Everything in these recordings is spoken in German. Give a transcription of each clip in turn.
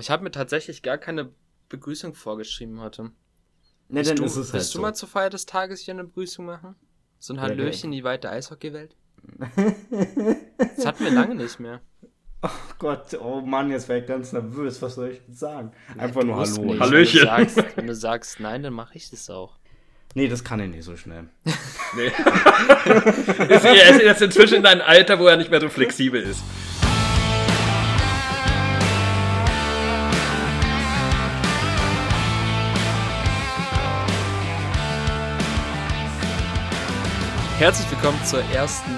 Ich habe mir tatsächlich gar keine Begrüßung vorgeschrieben heute. Ne, Willst dann du, ist es halt willst du so. mal zur Feier des Tages hier eine Begrüßung machen? So ein Ja, Hallöchen in die weite Eishockeywelt? Das hatten wir lange nicht mehr. Oh Gott, oh Mann, jetzt wäre ich ganz nervös. Was soll ich denn sagen? Einfach nur Musst Hallo. nicht. Hallöchen. Wenn du, sagst, wenn du sagst nein, dann mache ich das auch. Nee, das kann ich nicht so schnell. Nee. ist, er ist jetzt inzwischen in einem Alter, wo er nicht mehr so flexibel ist. Herzlich willkommen zur ersten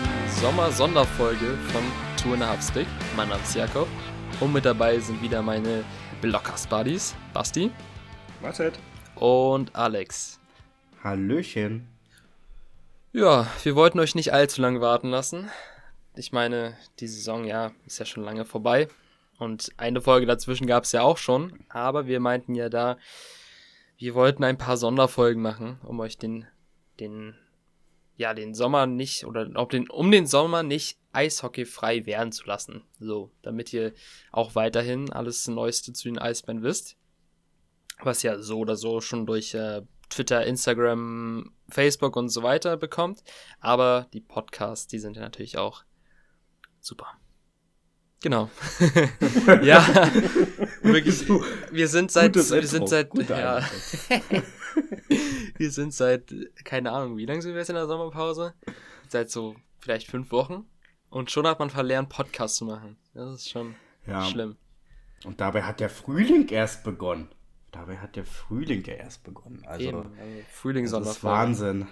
Sommer-Sonderfolge von Two and a Half Stick. Mein Name ist Jakob und mit dabei sind wieder meine Blockers-Buddies, Basti Was und Alex. Hallöchen. Ja, wir wollten euch nicht allzu lange warten lassen. Ich meine, die Saison, ja, ist ja schon lange vorbei. Und eine Folge dazwischen gab es ja auch schon. Aber wir meinten ja da, wir wollten ein paar Sonderfolgen machen, um euch den, den, ja, den Sommer nicht, oder ob den, um den Sommer nicht eishockeyfrei werden zu lassen. So, damit ihr auch weiterhin alles Neueste zu den Eisbären wisst. Was ja so oder so schon durch äh, Twitter, Instagram, Facebook und so weiter bekommt. Aber die Podcasts, die sind ja natürlich auch super. Genau. ja, wirklich. Wir sind seit, wir sind seit, ja. wir sind seit, keine Ahnung, wie lange sind wir jetzt in der Sommerpause? Seit so vielleicht fünf Wochen. Und schon hat man verlernt, Podcasts zu machen. Das ist schon Ja. schlimm. Und dabei hat der Frühling erst begonnen. Dabei hat der Frühling ja erst begonnen. Also, Eben. Also Frühling, das ist. Wahnsinn.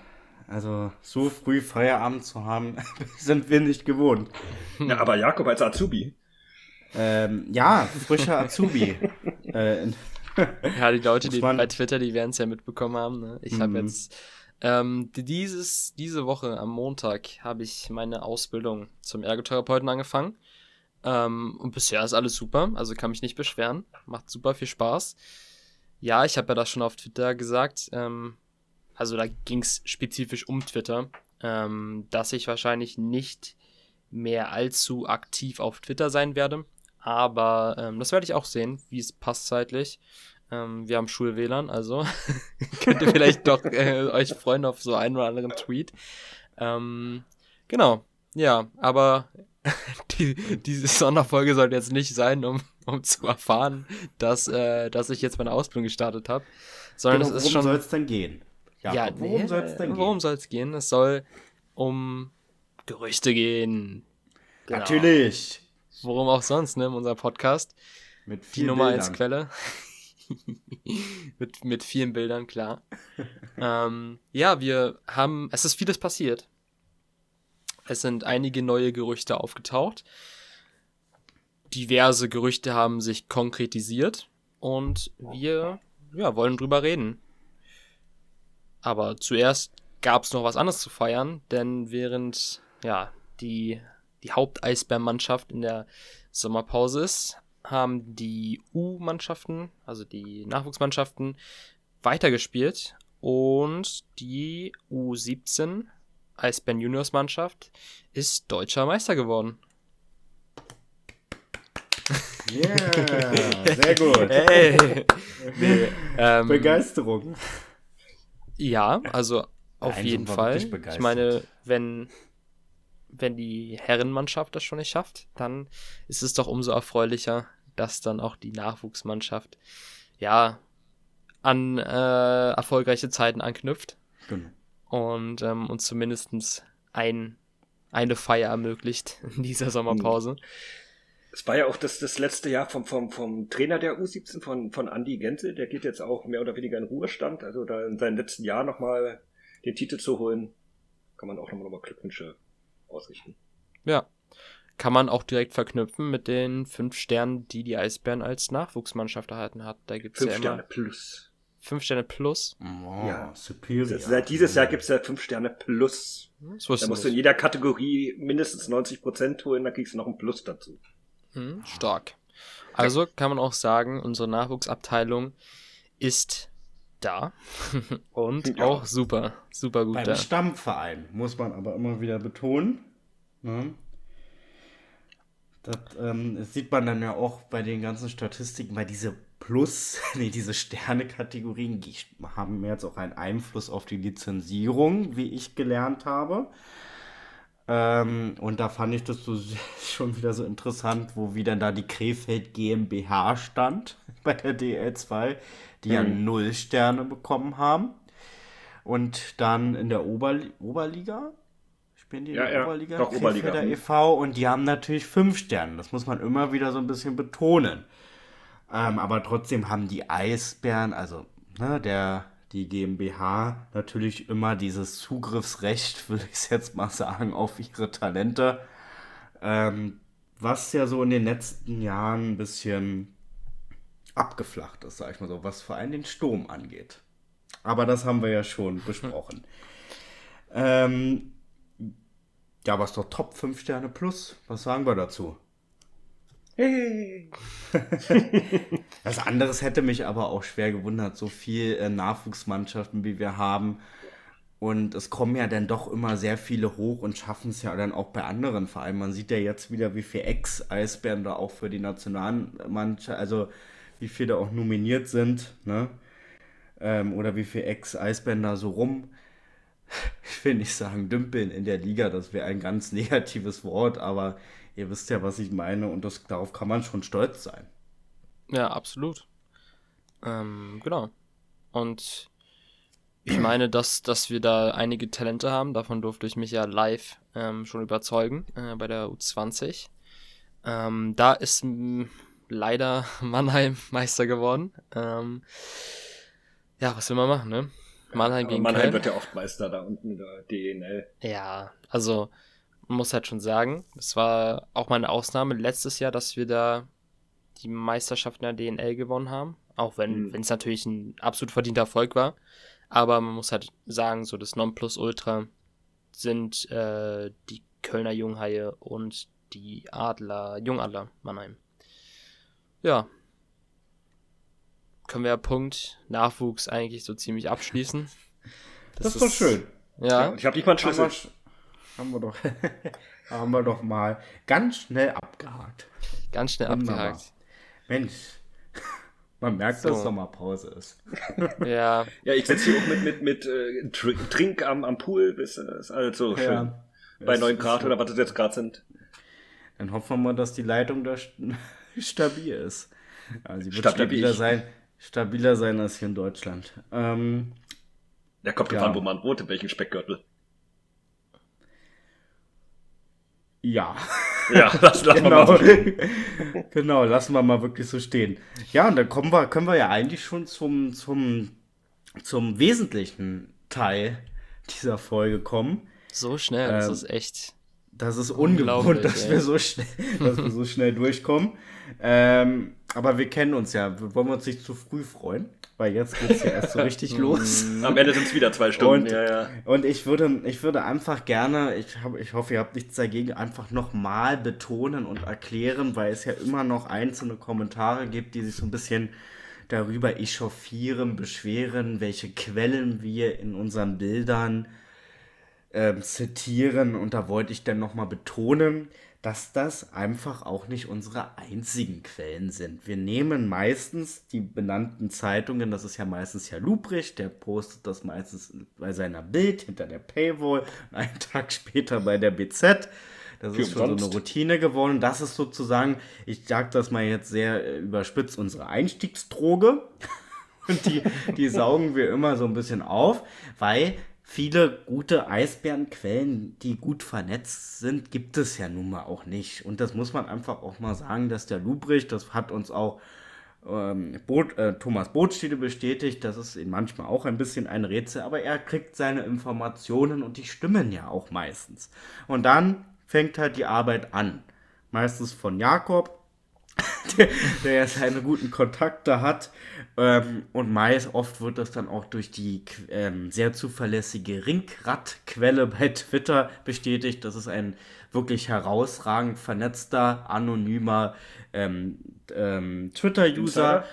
Also, so früh Feierabend zu haben, sind wir nicht gewohnt. Ja, aber Jakob als Azubi. Ähm, ja, frischer Azubi. äh, Ja, die Leute, die bei Twitter, die werden es ja mitbekommen haben. Ne? Ich habe Mhm. jetzt ähm, dieses, diese Woche am Montag habe ich meine Ausbildung zum Ergotherapeuten angefangen. Ähm, und bisher ist alles super, also kann mich nicht beschweren. Macht super viel Spaß. Ja, ich habe ja das schon auf Twitter gesagt. Ähm, also da ging es spezifisch um Twitter, ähm, dass ich wahrscheinlich nicht mehr allzu aktiv auf Twitter sein werde. Aber ähm, das werde ich auch sehen, wie es passt zeitlich. Ähm, wir haben Schul-WLAN, also könnt ihr vielleicht doch äh, euch freuen auf so einen oder anderen Tweet. Ähm, genau, ja, aber die, diese Sonderfolge sollte jetzt nicht sein, um, um zu erfahren, dass, äh, dass ich jetzt meine Ausbildung gestartet habe, sondern genau, es ist worum schon soll es denn gehen? ja, worum nee, soll es denn Worum gehen? soll es gehen? Es soll um Gerüchte gehen. Genau. Natürlich. Worum auch sonst, ne, in unserem Podcast. Mit Die viel Nummer Bildern. 1 Quelle. mit, mit vielen Bildern, klar. ähm, ja, wir haben, es ist vieles passiert. Es sind einige neue Gerüchte aufgetaucht. Diverse Gerüchte haben sich konkretisiert und wir ja, wollen drüber reden. Aber zuerst gab es noch was anderes zu feiern, denn während ja, die, die Haupteisbärmannschaft in der Sommerpause ist, haben die U-Mannschaften, also die Nachwuchsmannschaften, weitergespielt und die U17 Eisbären Juniors Mannschaft ist deutscher Meister geworden. Yeah, sehr gut. Hey! nee, ähm, Begeisterung. Ja, also auf Nein, jeden Fall. Ich meine, wenn, wenn die Herrenmannschaft das schon nicht schafft, dann ist es doch umso erfreulicher, dass dann auch die Nachwuchsmannschaft ja an äh, erfolgreiche Zeiten anknüpft Genau. und ähm, uns zumindest ein, eine Feier ermöglicht in dieser Sommerpause. Es war ja auch das, das letzte Jahr vom, vom, vom Trainer der U17, von, von Andy Genzel. Der geht jetzt auch mehr oder weniger in Ruhestand. Also da in seinem letzten Jahr nochmal den Titel zu holen, kann man auch nochmal nochmal Glückwünsche ausrichten. Ja. Kann man auch direkt verknüpfen mit den fünf Sternen, die die Eisbären als Nachwuchsmannschaft erhalten hat. Da gibt es Fünf ja Sterne plus. fünf Sterne plus. Oh, Ja. superior. Seit dieses Jahr gibt's ja fünf Sterne plus. Das Da musst du in jeder Kategorie mindestens 90% holen, dann kriegst du noch ein Plus dazu. Hm, stark. Also kann man auch sagen, unsere Nachwuchsabteilung ist da und Ja. auch super, super gut Beim da. Stammverein muss man aber immer wieder betonen. Ne? Das, ähm, das sieht man dann ja auch bei den ganzen Statistiken, weil diese Plus, nee, diese Sterne-Kategorien haben jetzt auch einen Einfluss auf die Lizenzierung, wie ich gelernt habe. Ähm, und da fand ich das so schon wieder so interessant, wo wieder da die Krefeld GmbH stand bei der DL2, die mhm. ja null Sterne bekommen haben. Und dann in der Oberli Oberliga, spielen die in der ja, Oberliga, doch, Oberliga. e.V. und die haben natürlich fünf Sterne. Das muss man immer wieder so ein bisschen betonen. Ähm, aber trotzdem haben die Eisbären, also ne, der die GmbH natürlich immer dieses Zugriffsrecht, würde ich jetzt mal sagen, auf ihre Talente. Ähm, was ja so in den letzten Jahren ein bisschen abgeflacht ist, sag ich mal so, was vor allem den Sturm angeht. Aber das haben wir ja schon besprochen. ähm, ja, aber es ist doch Top 5 Sterne plus. Was sagen wir dazu? Hey. Was anderes hätte mich aber auch schwer gewundert, so viel äh, Nachwuchsmannschaften wie wir haben. Und es kommen ja dann doch immer sehr viele hoch und schaffen es ja dann auch bei anderen Vereinen. Man sieht ja jetzt wieder, wie viele Ex-Eisbären da auch für die Nationalmannschaft, also wie viele auch nominiert sind, ne? Ähm, oder wie viele Ex-Eisbären da so rum. Ich will nicht sagen dümpeln in der Liga, das wäre ein ganz negatives Wort, aber Ihr wisst ja, was ich meine und das, darauf kann man schon stolz sein. Ja, absolut. Ähm, genau. Und ich meine, dass, dass wir da einige Talente haben. Davon durfte ich mich ja live ähm, schon überzeugen äh, bei der U20. Ähm, da ist leider Mannheim Meister geworden. Ähm, ja, was will man machen, ne? Mannheim ja, gegen Mannheim Köln. wird ja oft Meister da unten in der DNL. Ja, also man muss halt schon sagen, es war auch mal eine Ausnahme letztes Jahr, dass wir da die Meisterschaft in der DNL gewonnen haben. Auch wenn mhm. es natürlich ein absolut verdienter Erfolg war. Aber man muss halt sagen, so das Nonplusultra sind äh, die Kölner Junghaie und die Adler, Jungadler Mannheim. Ja. Können wir ja Punkt Nachwuchs eigentlich so ziemlich abschließen. Das, das ist doch schön. Ja. Ich habe nicht mal einen Schlüssel haben wir doch, haben wir doch mal ganz schnell abgehakt. Ganz schnell Wunderbar. abgehakt. Mensch, man merkt, so. dass Sommerpause ist. ja. Ja, ich sitze hier auch mit, mit, mit äh, Trink am, am Pool, das ist alles so schön. Ja, Bei 9 Grad oder was es jetzt gerade sind. Dann hoffen wir mal, dass die Leitung da stabil ist. Also sie wird stabil stabiler sein, stabiler sein als hier in Deutschland. Ähm, ja, kommt ja. an, wo man wohnt, in welchem Speckgürtel. Ja. Ja, das lassen genau. wir mal so stehen. genau, lassen wir mal wirklich so stehen. Ja, und dann kommen wir, können wir ja eigentlich schon zum, zum, zum wesentlichen Teil dieser Folge kommen. So schnell, ähm, das ist echt. Das ist ungewohnt, dass wir so schnell, dass wir so schnell durchkommen. Ähm, aber wir kennen uns ja. Wollen wir uns nicht zu früh freuen? Weil jetzt geht es ja erst so richtig los. Am Ende sind es wieder zwei Stunden. Und, ja, ja. und ich, würde, ich würde einfach gerne, ich, hab, ich hoffe, ihr habt nichts dagegen, einfach nochmal betonen und erklären, weil es ja immer noch einzelne Kommentare gibt, die sich so ein bisschen darüber echauffieren, beschweren, welche Quellen wir in unseren Bildern äh, zitieren. Und da wollte ich dann nochmal betonen, dass das einfach auch nicht unsere einzigen Quellen sind. Wir nehmen meistens die benannten Zeitungen, das ist ja meistens Herr Lubricht, der postet das meistens bei seiner Bild hinter der Paywall, einen Tag später bei der BZ. Das ist schon so eine Routine geworden. Das ist sozusagen, ich sage das mal jetzt sehr äh, überspitzt, unsere Einstiegsdroge. Und die, die saugen wir immer so ein bisschen auf, weil viele gute Eisbärenquellen, die gut vernetzt sind, gibt es ja nun mal auch nicht. Und das muss man einfach auch mal sagen, dass der Lubrich, das hat uns auch ähm, Boot, äh, Thomas Bootstede bestätigt, das ist ihm manchmal auch ein bisschen ein Rätsel, aber er kriegt seine Informationen und die stimmen ja auch meistens. Und dann fängt halt die Arbeit an. Meistens von Jakob, der ja seine guten Kontakte hat. Ähm, und meist oft wird das dann auch durch die ähm, sehr zuverlässige Ringrad-Quelle bei Twitter bestätigt. Das ist ein wirklich herausragend vernetzter, anonymer ähm, ähm Twitter-User,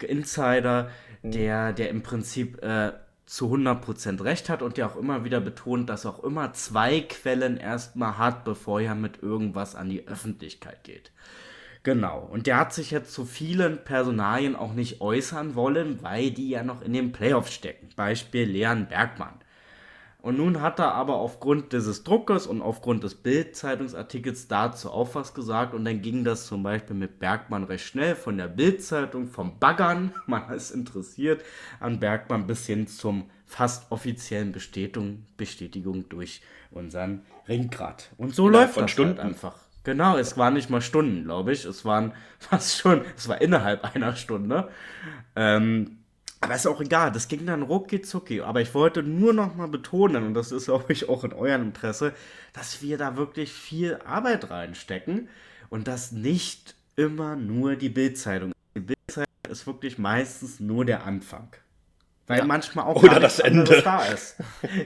Insider, Insider mhm. der, der im Prinzip äh, zu 100% recht hat und ja auch immer wieder betont, dass er auch immer zwei Quellen erstmal hat, bevor er mit irgendwas an die Öffentlichkeit geht. Genau. Und der hat sich jetzt zu vielen Personalien auch nicht äußern wollen, weil die ja noch in den Playoffs stecken. Beispiel Leon Bergmann. Und nun hat er aber aufgrund dieses Druckes und aufgrund des Bild-Zeitungsartikels dazu auch was gesagt. Und dann ging das zum Beispiel mit Bergmann recht schnell von der Bild-Zeitung, vom Baggern, man ist interessiert, an Bergmann bis hin zum fast offiziellen Bestätigung, Bestätigung durch unseren Ringgrad. Und so ja, läuft das halt Stunden. Halt einfach. Genau, es waren nicht mal Stunden, glaube ich. Es waren fast schon, es war innerhalb einer Stunde. Ähm, aber ist auch egal, das ging dann rucki zucki. Aber ich wollte nur noch mal betonen, und das ist glaube ich auch in eurem Interesse, dass wir da wirklich viel Arbeit reinstecken und das nicht immer nur die Bildzeitung. Die Bildzeitung ist wirklich meistens nur der Anfang. Weil ja. manchmal auch oder das Ende da ist.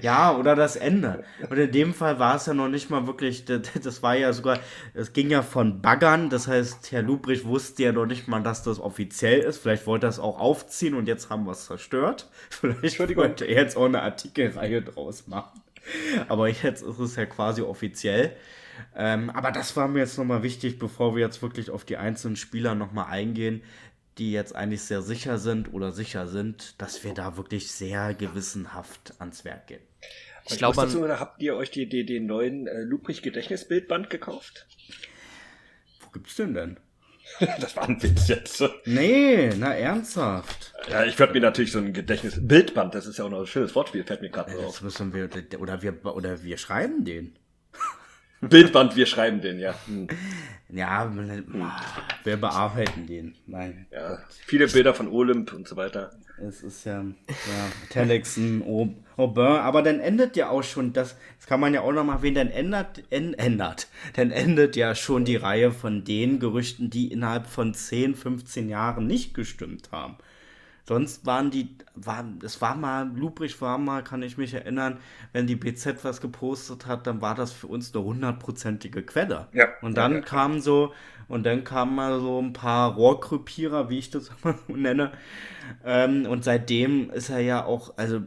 Ja, oder das Ende. Und in dem Fall war es ja noch nicht mal wirklich, das war ja sogar, es ging ja von Baggern, das heißt, Herr Lubrich wusste ja noch nicht mal, dass das offiziell ist. Vielleicht wollte er es auch aufziehen und jetzt haben wir es zerstört. Vielleicht wollte er jetzt auch eine Artikelreihe draus machen. Aber jetzt ist es ja quasi offiziell. Ähm, aber das war mir jetzt nochmal wichtig, bevor wir jetzt wirklich auf die einzelnen Spieler nochmal eingehen die jetzt eigentlich sehr sicher sind oder sicher sind, dass wir da wirklich sehr gewissenhaft ans Werk gehen. Ich, glaube, habt ihr euch die, die, den neuen äh, Luprig Gedächtnisbildband gekauft? Wo gibt's den denn? das war ein Witz jetzt. Nee, na ernsthaft. Ja, ich werde mir natürlich so ein Gedächtnisbildband, das ist ja auch noch ein schönes Wortspiel, fällt mir gerade ja, auf. Müssen wir, oder wir, oder wir schreiben den. Bildband, wir schreiben den, ja. Hm. Ja, wir bearbeiten den. Nein. Ja, viele Bilder von Olymp und so weiter. Es ist ja, ja, Telexen, Aubin, aber dann endet ja auch schon, das, das kann man ja auch noch mal erwähnen, dann ändert, ändert, dann endet ja schon die Reihe von den Gerüchten, die innerhalb von 10, 15 Jahren nicht gestimmt haben. Sonst waren die, war, es war mal, Lubrich war mal, kann ich mich erinnern, wenn die BZ was gepostet hat, dann war das für uns eine hundertprozentige Quelle. Ja. Und dann ja, kamen so, und dann kamen mal so ein paar Rohrkrüppierer, wie ich das immer nenne. Ähm, und seitdem ist er ja auch, also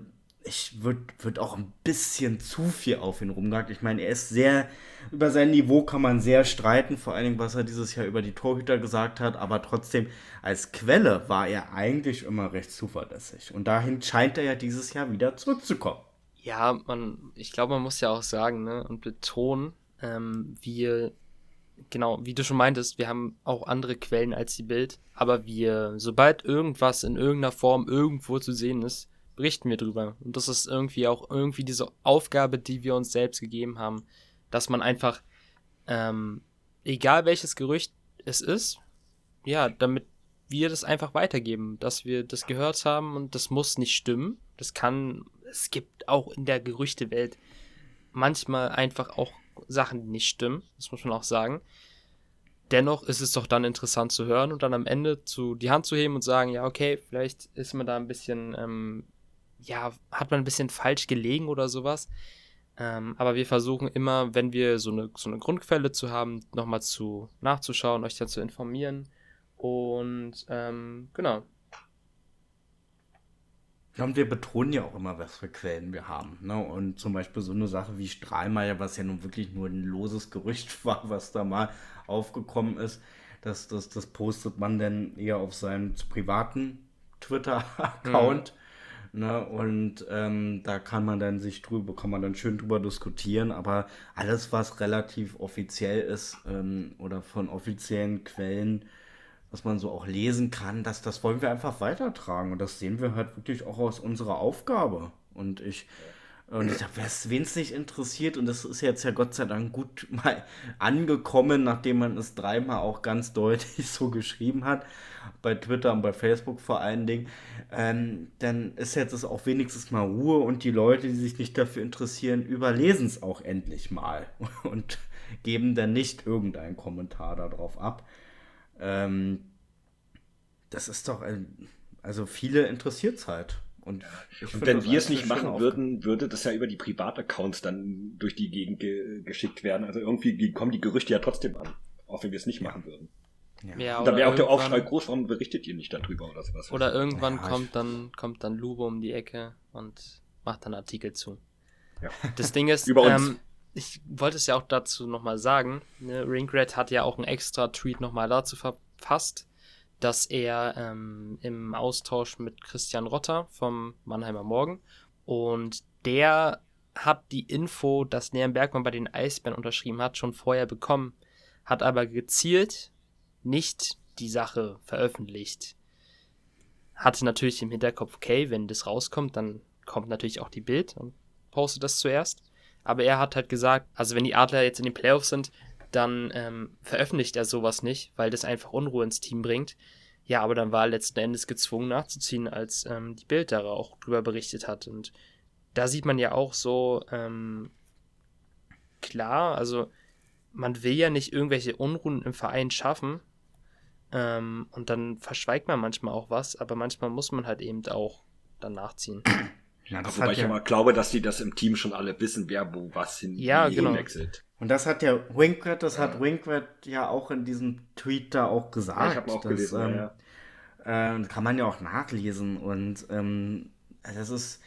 ich würde würd auch ein bisschen zu viel auf ihn rumgehakt. Ich meine, er ist sehr, über sein Niveau kann man sehr streiten, vor allen Dingen, was er dieses Jahr über die Torhüter gesagt hat, aber trotzdem, als Quelle war er eigentlich immer recht zuverlässig. Und dahin scheint er ja dieses Jahr wieder zurückzukommen. Ja, man, ich glaube, man muss ja auch sagen, ne, und betonen, ähm, wir, genau, wie du schon meintest, wir haben auch andere Quellen als die Bild, aber wir, sobald irgendwas in irgendeiner Form irgendwo zu sehen ist, berichten wir drüber. Und das ist irgendwie auch irgendwie diese Aufgabe, die wir uns selbst gegeben haben, dass man einfach, ähm, egal welches Gerücht es ist, ja, damit wir das einfach weitergeben, dass wir das gehört haben und das muss nicht stimmen. Das kann, es gibt auch in der Gerüchtewelt manchmal einfach auch Sachen, die nicht stimmen, das muss man auch sagen. Dennoch ist es doch dann interessant zu hören und dann am Ende zu die Hand zu heben und sagen, ja, okay, vielleicht ist man da ein bisschen ähm, ja, hat man ein bisschen falsch gelegen oder sowas. Ähm, aber wir versuchen immer, wenn wir so eine, so eine Grundquelle zu haben, nochmal zu nachzuschauen, euch dann zu informieren. Und ähm, genau. Ja, und wir betonen ja auch immer, was für Quellen wir haben. Ne? Und zum Beispiel so eine Sache wie Strahlmeier, was ja nun wirklich nur ein loses Gerücht war, was da mal aufgekommen ist, das, das, das postet man dann eher auf seinem privaten Twitter-Account. Mhm. Ne? Und ähm, da kann man dann sich drüber, kann man dann schön drüber diskutieren, aber alles, was relativ offiziell ist ähm, oder von offiziellen Quellen, was man so auch lesen kann, das, das wollen wir einfach weitertragen. Und das sehen wir halt wirklich auch aus unserer Aufgabe. Und ich, und ich dachte, wen es nicht interessiert, und das ist jetzt ja Gott sei Dank gut mal angekommen, nachdem man es dreimal auch ganz deutlich so geschrieben hat bei Twitter und bei Facebook vor allen Dingen, ähm, dann ist jetzt auch wenigstens mal Ruhe und die Leute, die sich nicht dafür interessieren, überlesen es auch endlich mal und geben dann nicht irgendeinen Kommentar darauf ab. Ähm, das ist doch, ein, also viele interessiert es halt. Und, und wenn wir es nicht machen würden, würde das ja über die Privataccounts dann durch die Gegend ge geschickt werden. Also irgendwie kommen die Gerüchte ja trotzdem an, auch wenn wir es nicht machen würden. Ja. ja dann wäre auch der Aufschrei groß, warum berichtet ihr nicht darüber oder sowas? Oder irgendwann ja, kommt dann kommt dann Lube um die Ecke und macht dann Artikel zu. Ja. Das Ding ist, Über uns. Ähm, ich wollte es ja auch dazu nochmal sagen, ne, Ringrat hat ja auch einen extra Tweet nochmal dazu verfasst, dass er ähm, im Austausch mit Christian Rotter vom Mannheimer Morgen und der hat die Info, dass Leon Bergmann bei den Eisbären unterschrieben hat, schon vorher bekommen, hat aber gezielt nicht die Sache veröffentlicht. Hatte natürlich im Hinterkopf, okay, wenn das rauskommt, dann kommt natürlich auch die Bild und postet das zuerst. Aber er hat halt gesagt, also wenn die Adler jetzt in den Playoffs sind, dann ähm, veröffentlicht er sowas nicht, weil das einfach Unruhe ins Team bringt. Ja, aber dann war er letzten Endes gezwungen nachzuziehen, als ähm, die Bild da auch drüber berichtet hat. Und da sieht man ja auch so ähm, klar, also man will ja nicht irgendwelche Unruhen im Verein schaffen. Ähm, und dann verschweigt man manchmal auch was, aber manchmal muss man halt eben auch dann nachziehen. Ja, das Wobei ich ja mal glaube, dass die das im Team schon alle wissen, wer wo was hin ja, genau. wechselt. Und das hat ja Winkrat, das ja. hat Winkrat ja auch in diesem Tweet da auch gesagt. Ja, ich habe auch dass, gelesen, ähm, ja. Äh, kann man ja auch nachlesen und ähm, das ist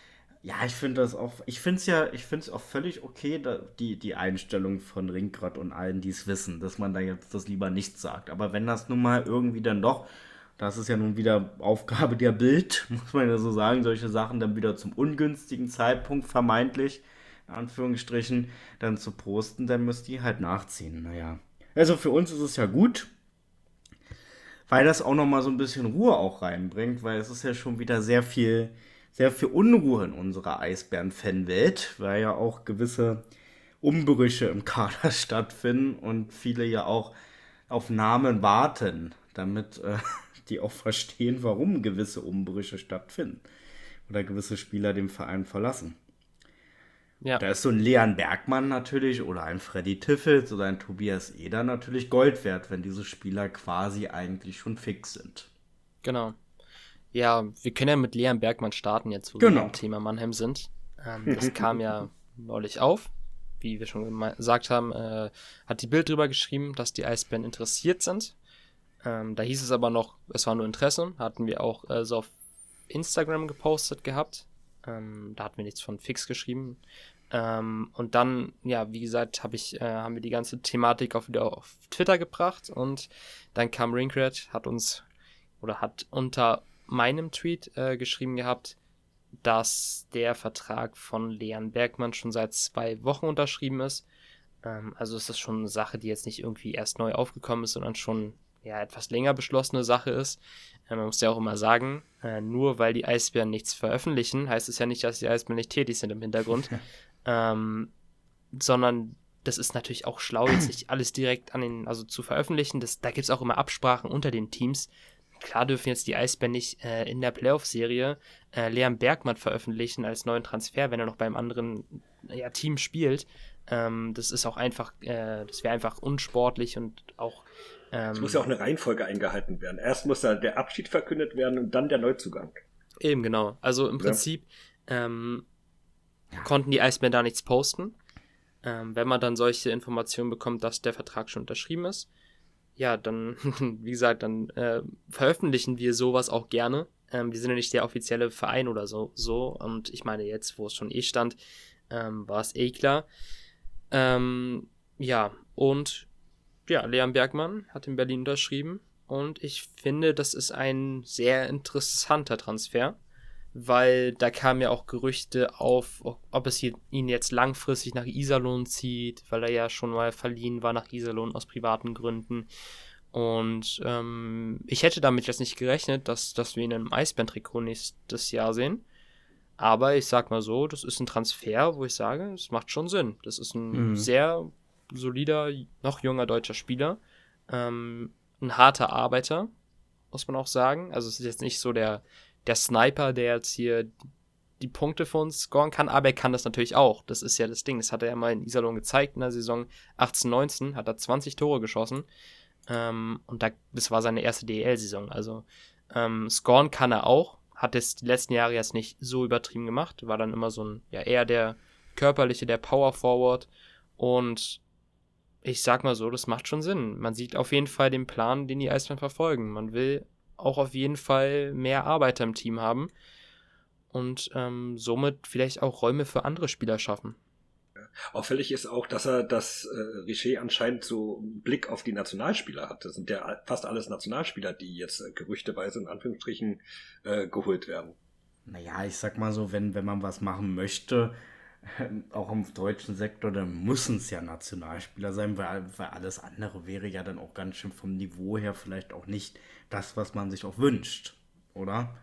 ja, ich finde das auch, ich finde es ja, ich finde es auch völlig okay, da, die, die Einstellung von Ringrad und allen, die es wissen, dass man da jetzt das lieber nicht sagt. Aber wenn das nun mal irgendwie dann doch das ist ja nun wieder Aufgabe der Bild, muss man ja so sagen, solche Sachen dann wieder zum ungünstigen Zeitpunkt vermeintlich, in Anführungsstrichen, dann zu posten, dann müsst ihr halt nachziehen. Naja. Also für uns ist es ja gut, weil das auch nochmal so ein bisschen Ruhe auch reinbringt, weil es ist ja schon wieder sehr viel, sehr viel Unruhe in unserer Eisbären-Fanwelt, weil ja auch gewisse Umbrüche im Kader stattfinden und viele ja auch auf Namen warten, damit äh, die auch verstehen, warum gewisse Umbrüche stattfinden oder gewisse Spieler den Verein verlassen. Ja. Da ist so ein Leon Bergmann natürlich oder ein Freddy Tiffels oder ein Tobias Eder natürlich Gold wert, wenn diese Spieler quasi eigentlich schon fix sind. Genau. Ja, wir können ja mit Leon Bergmann starten jetzt, wo genau. wir beim Thema Mannheim sind. Ähm, das kam ja neulich auf. Wie wir schon gesagt haben, äh, hat die Bild drüber geschrieben, dass die Eisbären interessiert sind. Ähm, da hieß es aber noch, es war nur Interesse. Hatten wir auch äh, so auf Instagram gepostet gehabt. Ähm, da hatten wir nichts von fix geschrieben. Ähm, und dann, ja, wie gesagt, hab ich, äh, haben wir die ganze Thematik auch wieder auf Twitter gebracht und dann kam Ringrat, hat uns oder hat unter meinem Tweet äh, geschrieben gehabt, dass der Vertrag von Leon Bergmann schon seit zwei Wochen unterschrieben ist. Ähm, also ist das schon eine Sache, die jetzt nicht irgendwie erst neu aufgekommen ist, sondern schon ja, etwas länger beschlossene Sache ist. Äh, man muss ja auch immer sagen, äh, nur weil die Eisbären nichts veröffentlichen, heißt es ja nicht, dass die Eisbären nicht tätig sind im Hintergrund. ähm, sondern das ist natürlich auch schlau, jetzt nicht alles direkt an den, also zu veröffentlichen. Das, da gibt es auch immer Absprachen unter den Teams. Klar dürfen jetzt die Eisbären nicht äh, in der Playoff-Serie äh, Leon Bergmann veröffentlichen als neuen Transfer, wenn er noch beim anderen ja, Team spielt. Ähm, das ist auch einfach, äh, das wäre einfach unsportlich und auch ähm, es muss ja auch eine Reihenfolge eingehalten werden. Erst muss da der Abschied verkündet werden und dann der Neuzugang. Eben, genau. Also im Prinzip ähm, ja. konnten die Eisbären da nichts posten. Ähm, wenn man dann solche Informationen bekommt, dass der Vertrag schon unterschrieben ist, ja, dann, wie gesagt, dann äh, veröffentlichen wir sowas auch gerne. Ähm, wir sind ja nicht der offizielle Verein oder so, so. Und ich meine, jetzt, wo es schon eh stand, ähm, war es eh klar. Ähm, ja, und ja, Leon Bergmann hat in Berlin unterschrieben und ich finde, das ist ein sehr interessanter Transfer, weil da kamen ja auch Gerüchte auf, ob es ihn jetzt langfristig nach Iserlohn zieht, weil er ja schon mal verliehen war nach Iserlohn aus privaten Gründen. Und ähm, ich hätte damit jetzt nicht gerechnet, dass, dass wir ihn im Eisbären-Trikot nächstes Jahr sehen. Aber ich sag mal so, das ist ein Transfer, wo ich sage, es macht schon Sinn. Das ist ein mhm. sehr solider, noch junger deutscher Spieler. Ähm, ein harter Arbeiter, muss man auch sagen. Also es ist jetzt nicht so der, der Sniper, der jetzt hier die Punkte für uns scoren kann, aber er kann das natürlich auch. Das ist ja das Ding. Das hat er ja mal in Iserlohn gezeigt in der Saison 18-19, hat er 20 Tore geschossen. Ähm, und da, das war seine erste DEL-Saison. Also ähm, scoren kann er auch. Hat es die letzten Jahre jetzt nicht so übertrieben gemacht. War dann immer so ein, ja, eher der körperliche, der Power Forward. Und ich sag mal so, das macht schon Sinn. Man sieht auf jeden Fall den Plan, den die Eisbären verfolgen. Man will auch auf jeden Fall mehr Arbeiter im Team haben und ähm, somit vielleicht auch Räume für andere Spieler schaffen. Auffällig ist auch, dass er das äh, Richer anscheinend so einen Blick auf die Nationalspieler hat. Das sind ja fast alles Nationalspieler, die jetzt äh, gerüchteweise in Anführungsstrichen äh, geholt werden. Naja, ich sag mal so, wenn, wenn man was machen möchte, auch im deutschen Sektor, dann müssen es ja Nationalspieler sein, weil, weil alles andere wäre ja dann auch ganz schön vom Niveau her vielleicht auch nicht das, was man sich auch wünscht, oder?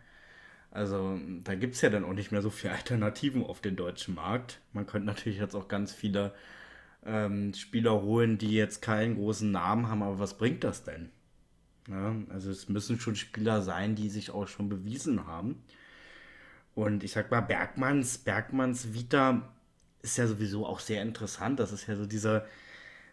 Also da gibt es ja dann auch nicht mehr so viele Alternativen auf den deutschen Markt. Man könnte natürlich jetzt auch ganz viele ähm, Spieler holen, die jetzt keinen großen Namen haben, aber was bringt das denn? Ja, also es müssen schon Spieler sein, die sich auch schon bewiesen haben. Und ich sag mal, Bergmanns, Bergmanns Vita ist ja sowieso auch sehr interessant. Das ist ja so dieser,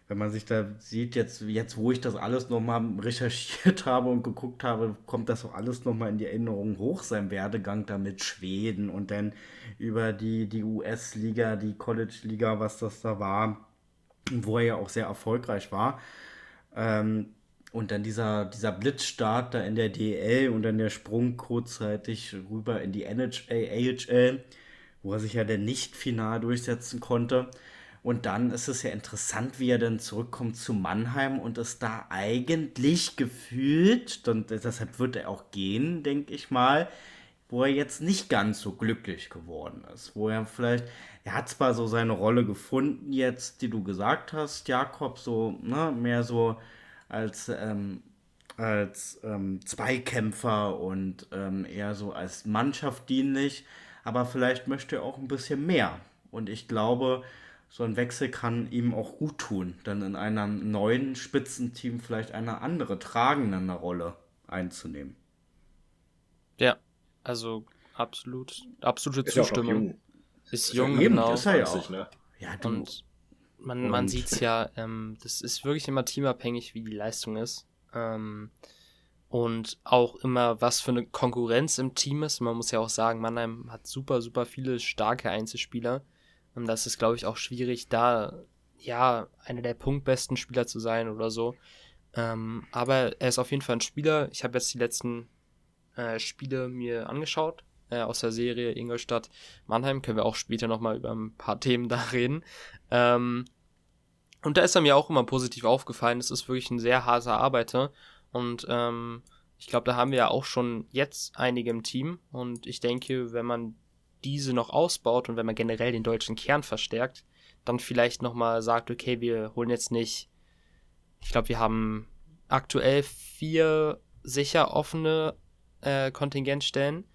wenn man sich da sieht, jetzt, jetzt wo ich das alles nochmal recherchiert habe und geguckt habe, kommt das auch alles nochmal in die Erinnerung hoch, sein Werdegang da mit Schweden und dann über die, die US-Liga, die College-Liga, was das da war, wo er ja auch sehr erfolgreich war. Ähm, und dann dieser, dieser Blitzstart da in der DL und dann der Sprung kurzzeitig rüber in die NHL, AHL, wo er sich ja dann nicht final durchsetzen konnte. Und dann ist es ja interessant, wie er dann zurückkommt zu Mannheim und es da eigentlich gefühlt, und deshalb wird er auch gehen, denke ich mal, wo er jetzt nicht ganz so glücklich geworden ist. Wo er vielleicht, er hat zwar so seine Rolle gefunden jetzt, die du gesagt hast, Jakob, so, ne, mehr so als, ähm, als ähm, Zweikämpfer und ähm, eher so als Mannschaft dienlich, aber vielleicht möchte er auch ein bisschen mehr. Und ich glaube, so ein Wechsel kann ihm auch gut tun, dann in einem neuen Spitzenteam vielleicht eine andere tragende Rolle einzunehmen. Ja, also absolut, absolute ist Zustimmung. Ist, ist jung, Eben, genau. Ist er ja auch. Ne? Ja, du. Und man, man sieht es ja, ähm, das ist wirklich immer teamabhängig, wie die Leistung ist. Ähm, und auch immer, was für eine Konkurrenz im Team ist. Man muss ja auch sagen, Mannheim hat super, super viele starke Einzelspieler. Und das ist, glaube ich, auch schwierig, da ja einer der punktbesten Spieler zu sein oder so. Ähm, aber er ist auf jeden Fall ein Spieler. Ich habe jetzt die letzten äh, Spiele mir angeschaut äh, aus der Serie Ingolstadt Mannheim. Können wir auch später nochmal über ein paar Themen da reden. Ähm, und da ist er mir auch immer positiv aufgefallen. Es ist wirklich ein sehr harter Arbeiter. Und ähm, ich glaube, da haben wir ja auch schon jetzt einige im Team. Und ich denke, wenn man diese noch ausbaut und wenn man generell den deutschen Kern verstärkt, dann vielleicht nochmal sagt, okay, wir holen jetzt nicht, ich glaube, wir haben aktuell vier sicher offene äh, Kontingentstellen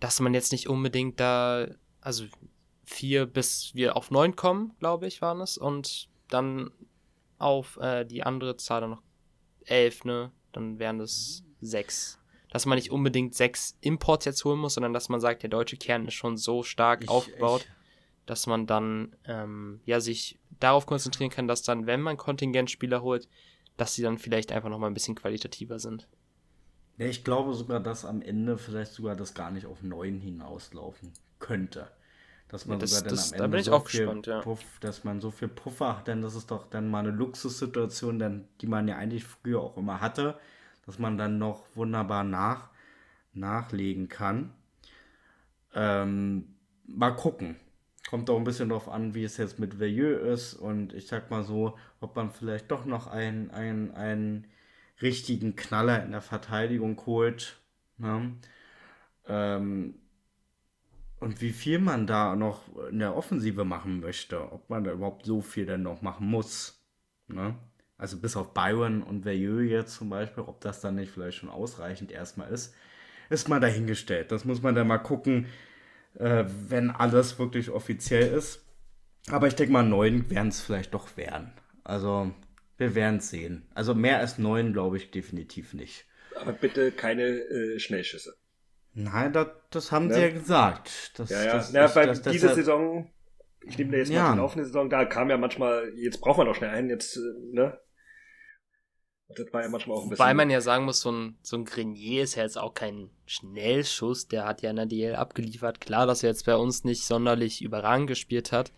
dass man jetzt nicht unbedingt da, also vier bis wir auf neun kommen, glaube ich, waren es. Und dann auf äh, die andere Zahl dann noch elf, ne? Dann wären es sechs. Dass man nicht unbedingt sechs Imports jetzt holen muss, sondern dass man sagt, der deutsche Kern ist schon so stark ich, aufgebaut, ich. dass man dann ähm, ja sich darauf konzentrieren kann, dass dann, wenn man Kontingentspieler holt, dass sie dann vielleicht einfach nochmal ein bisschen qualitativer sind. Ja, ich glaube sogar, dass am Ende vielleicht sogar das gar nicht auf 9 hinauslaufen könnte. Dass man ja, das, sogar das, dann am Ende so viel gespannt, ja. Puff, dass man so viel Puffer hat, denn das ist doch dann mal eine Luxussituation, denn, die man ja eigentlich früher auch immer hatte, dass man dann noch wunderbar nach, nachlegen kann. Ähm, mal gucken. Kommt auch ein bisschen darauf an, wie es jetzt mit Veilleux ist und ich sag mal so, ob man vielleicht doch noch ein, ein, ein richtigen Knaller in der Verteidigung holt. Ne? Ähm, und wie viel man da noch in der Offensive machen möchte, ob man da überhaupt so viel denn noch machen muss. Ne? Also bis auf Byron und Veilleux jetzt zum Beispiel, ob das dann nicht vielleicht schon ausreichend erstmal ist, ist mal dahingestellt. Das muss man dann mal gucken, äh, wenn alles wirklich offiziell ist. Aber ich denke mal, neun werden es vielleicht doch werden. Also wir werden es sehen. Also mehr als neun glaube ich definitiv nicht. Aber bitte keine äh, Schnellschüsse. Nein, das, das haben ja. sie ja gesagt. Das, ja, ja. Das, ja, bei das, dieser Saison, ich nehme da jetzt ja. mal die laufende Saison, da kam ja manchmal, jetzt braucht man doch schnell einen, jetzt, äh, ne? Das war ja manchmal auch ein bisschen. Weil man ja sagen muss, so ein, so ein Grenier ist ja jetzt auch kein Schnellschuss, der hat ja in der DL abgeliefert. Klar, dass er jetzt bei uns nicht sonderlich überragend gespielt hat.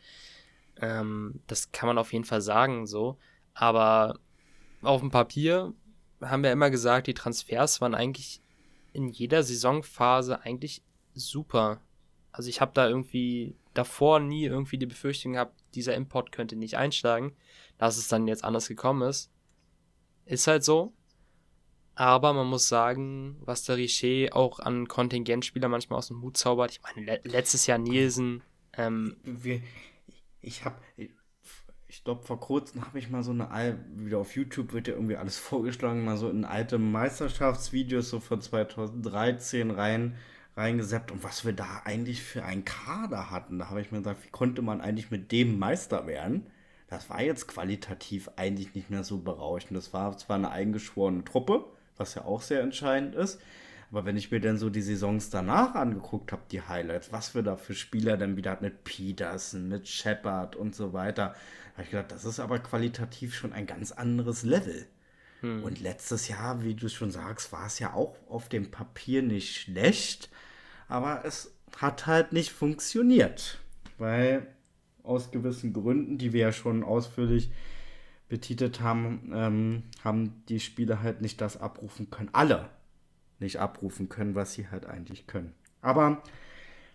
Ähm, das kann man auf jeden Fall sagen, so. Aber auf dem Papier haben wir immer gesagt, die Transfers waren eigentlich in jeder Saisonphase eigentlich super. Also ich habe da irgendwie davor nie irgendwie die Befürchtung gehabt, dieser Import könnte nicht einschlagen. Dass es dann jetzt anders gekommen ist, ist halt so. Aber man muss sagen, was der Richer auch an Kontingentspieler manchmal aus dem Hut zaubert. Ich meine, le letztes Jahr Nielsen. Ähm, Wir, ich habe, ich glaube, vor kurzem habe ich mal so eine, Al wieder auf YouTube wird ja irgendwie alles vorgeschlagen, mal so in alte Meisterschaftsvideos so von 2013 rein reingeseppt und was wir da eigentlich für einen Kader hatten. Da habe ich mir gesagt, wie konnte man eigentlich mit dem Meister werden? Das war jetzt qualitativ eigentlich nicht mehr so berauschend. Das war zwar eine eingeschworene Truppe, was ja auch sehr entscheidend ist. Aber wenn ich mir dann so die Saisons danach angeguckt habe, die Highlights, was wir da für Spieler dann wieder hatten mit Peterson, mit Shepard und so weiter, habe ich gedacht, das ist aber qualitativ schon ein ganz anderes Level. Hm. Und letztes Jahr, wie du schon sagst, war es ja auch auf dem Papier nicht schlecht, aber es hat halt nicht funktioniert, weil aus gewissen Gründen, die wir ja schon ausführlich betitelt haben, ähm, haben die Spieler halt nicht das abrufen können. Alle nicht abrufen können, was sie halt eigentlich können. Aber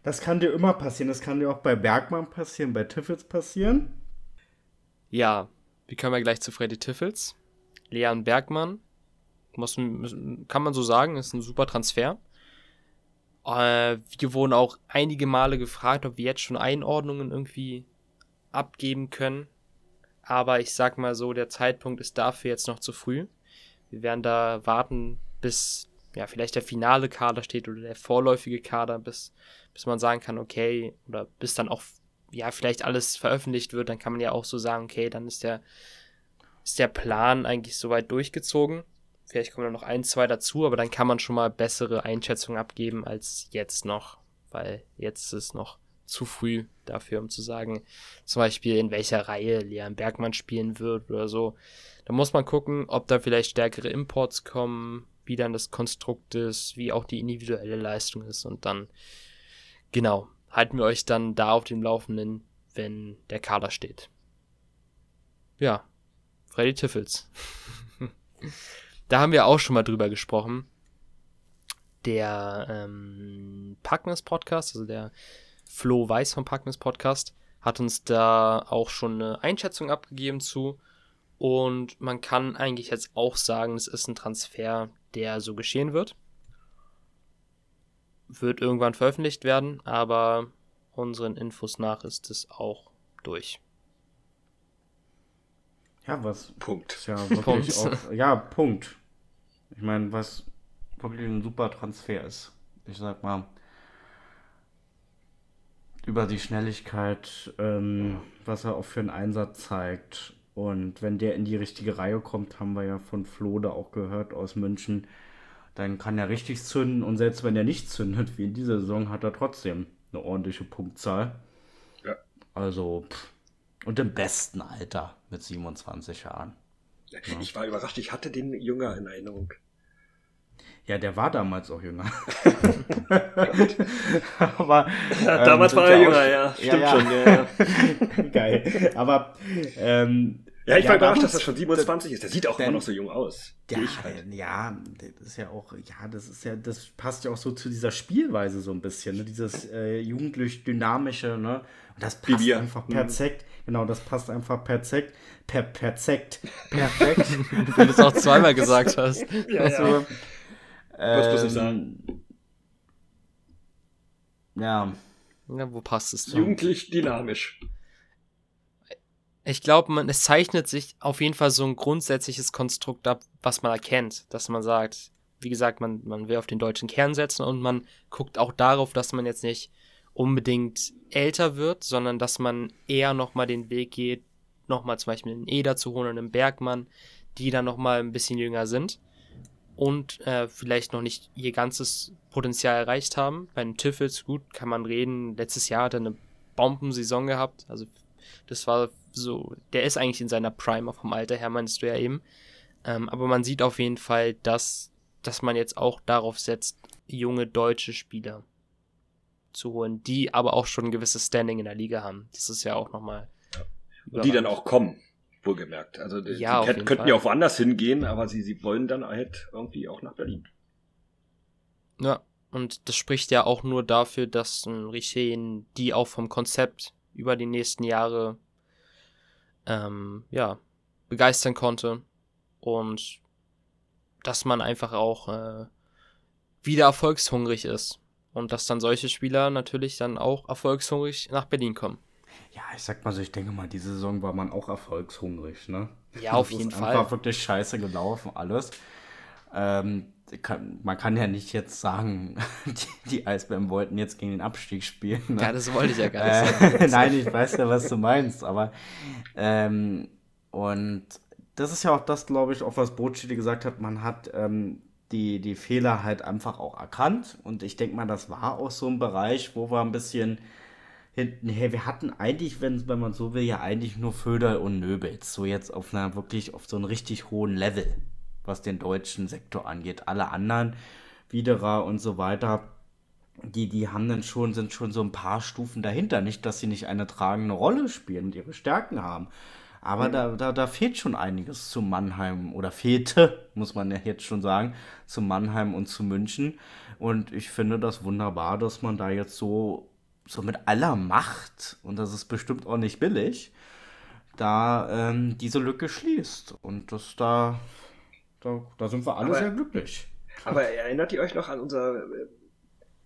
das kann dir immer passieren. Das kann dir auch bei Bergmann passieren, bei Tiffels passieren. Ja, wie kommen wir gleich zu Freddy Tiffels? Leon Bergmann, muss, kann man so sagen, ist ein super Transfer. Äh, wir wurden auch einige Male gefragt, ob wir jetzt schon Einordnungen irgendwie abgeben können. Aber ich sag mal so, der Zeitpunkt ist dafür jetzt noch zu früh. Wir werden da warten, bis ja vielleicht der finale Kader steht oder der vorläufige Kader, bis, bis man sagen kann, okay, oder bis dann auch ja vielleicht alles veröffentlicht wird, dann kann man ja auch so sagen, okay, dann ist der, ist der Plan eigentlich soweit durchgezogen. Vielleicht kommen da noch ein, zwei dazu, aber dann kann man schon mal bessere Einschätzungen abgeben als jetzt noch, weil jetzt ist es noch zu früh dafür, um zu sagen, zum Beispiel in welcher Reihe Leon Bergmann spielen wird oder so. Da muss man gucken, ob da vielleicht stärkere Imports kommen, wie dann das Konstrukt ist, wie auch die individuelle Leistung ist und dann, genau, halten wir euch dann da auf dem Laufenden, wenn der Kader steht. Ja, Freddy Tiffels. da haben wir auch schon mal drüber gesprochen. Der ähm, Packness Podcast, also der Flo Weiß vom Packness Podcast, hat uns da auch schon eine Einschätzung abgegeben zu. Und man kann eigentlich jetzt auch sagen, es ist ein Transfer, der so geschehen wird. Wird irgendwann veröffentlicht werden, aber unseren Infos nach ist es auch durch. Ja, was. Punkt. Ja, wirklich Punkt. Auch, ja, Punkt. Ich meine, was wirklich ein super Transfer ist. Ich sag mal, über die Schnelligkeit, ähm, was er auch für einen Einsatz zeigt. Und wenn der in die richtige Reihe kommt, haben wir ja von Flo da auch gehört aus München, dann kann er richtig zünden. Und selbst wenn er nicht zündet, wie in dieser Saison, hat er trotzdem eine ordentliche Punktzahl. Ja. Also, pff. und im besten Alter mit 27 Jahren. Ja. Ich war überrascht, ich hatte den jünger in Erinnerung. Ja, der war damals auch jünger. Aber ja, damals ähm, war er jünger, ja. Stimmt ja, schon, ja. Geil. Aber ähm, ja, ich war überrascht, dass er schon 27 ist. Der sieht auch denn, immer noch so jung aus. Ja, halt. ja, das ist ja auch, ja, das ist ja, das passt ja auch so zu dieser Spielweise so ein bisschen, ne? Dieses äh, jugendlich dynamische, ne? Und das passt einfach mhm. perfekt. Mhm. Genau, das passt einfach perfekt. Per perfekt. Perfekt. Wenn du es auch zweimal gesagt hast. ja, also, ja. Was muss ich sagen? Ja. Ja, wo passt es denn? Jugendlich dynamisch. Ich glaube, man, es zeichnet sich auf jeden Fall so ein grundsätzliches Konstrukt ab, was man erkennt, dass man sagt, wie gesagt, man, man will auf den deutschen Kern setzen und man guckt auch darauf, dass man jetzt nicht unbedingt älter wird, sondern dass man eher nochmal den Weg geht, nochmal zum Beispiel einen Eder zu holen und einen Bergmann, die dann nochmal ein bisschen jünger sind und äh, vielleicht noch nicht ihr ganzes Potenzial erreicht haben. Bei den Tiffels, gut, kann man reden. Letztes Jahr hat er eine Bombensaison gehabt. Also das war so, der ist eigentlich in seiner Prime vom Alter her, meinst du ja eben. Ähm, aber man sieht auf jeden Fall, dass, dass man jetzt auch darauf setzt, junge deutsche Spieler zu holen, die aber auch schon ein gewisses Standing in der Liga haben. Das ist ja auch nochmal. Ja. Und die dann auch kommen wohlgemerkt. Also ja, sie könnten Fall. ja auch woanders hingehen, aber sie, sie wollen dann halt irgendwie auch nach Berlin. Ja, und das spricht ja auch nur dafür, dass ein Richen die auch vom Konzept über die nächsten Jahre ähm, ja, begeistern konnte und dass man einfach auch äh, wieder erfolgshungrig ist und dass dann solche Spieler natürlich dann auch erfolgshungrig nach Berlin kommen. Ja, ich sag mal so, ich denke mal, diese Saison war man auch erfolgshungrig, ne? Ja, auf jeden Fall. Einfach wirklich scheiße gelaufen, alles. Ähm, kann, man kann ja nicht jetzt sagen, die, die Eisbären wollten jetzt gegen den Abstieg spielen. Ne? Ja, das wollte ich ja gar nicht sagen. Äh, nein, ich weiß ja, was du meinst, aber ähm, und das ist ja auch das, glaube ich, auch was Brotschede gesagt hat, man hat ähm, die, die Fehler halt einfach auch erkannt und ich denke mal, das war auch so ein Bereich, wo wir ein bisschen hinten her, wir hatten eigentlich, wenn, wenn man so will, ja eigentlich nur Föder und Nöbels, so jetzt auf einer wirklich, auf so einem richtig hohen Level was den deutschen Sektor angeht. Alle anderen, Widerer und so weiter, die, die haben dann schon, sind schon so ein paar Stufen dahinter. Nicht, dass sie nicht eine tragende Rolle spielen und ihre Stärken haben. Aber mhm. da, da, da fehlt schon einiges zu Mannheim oder fehlte, muss man ja jetzt schon sagen, zu Mannheim und zu München. Und ich finde das wunderbar, dass man da jetzt so, so mit aller Macht, und das ist bestimmt auch nicht billig, da ähm, diese Lücke schließt. Und das da da, da sind wir alle aber, sehr glücklich. Aber erinnert ihr euch noch an unser äh,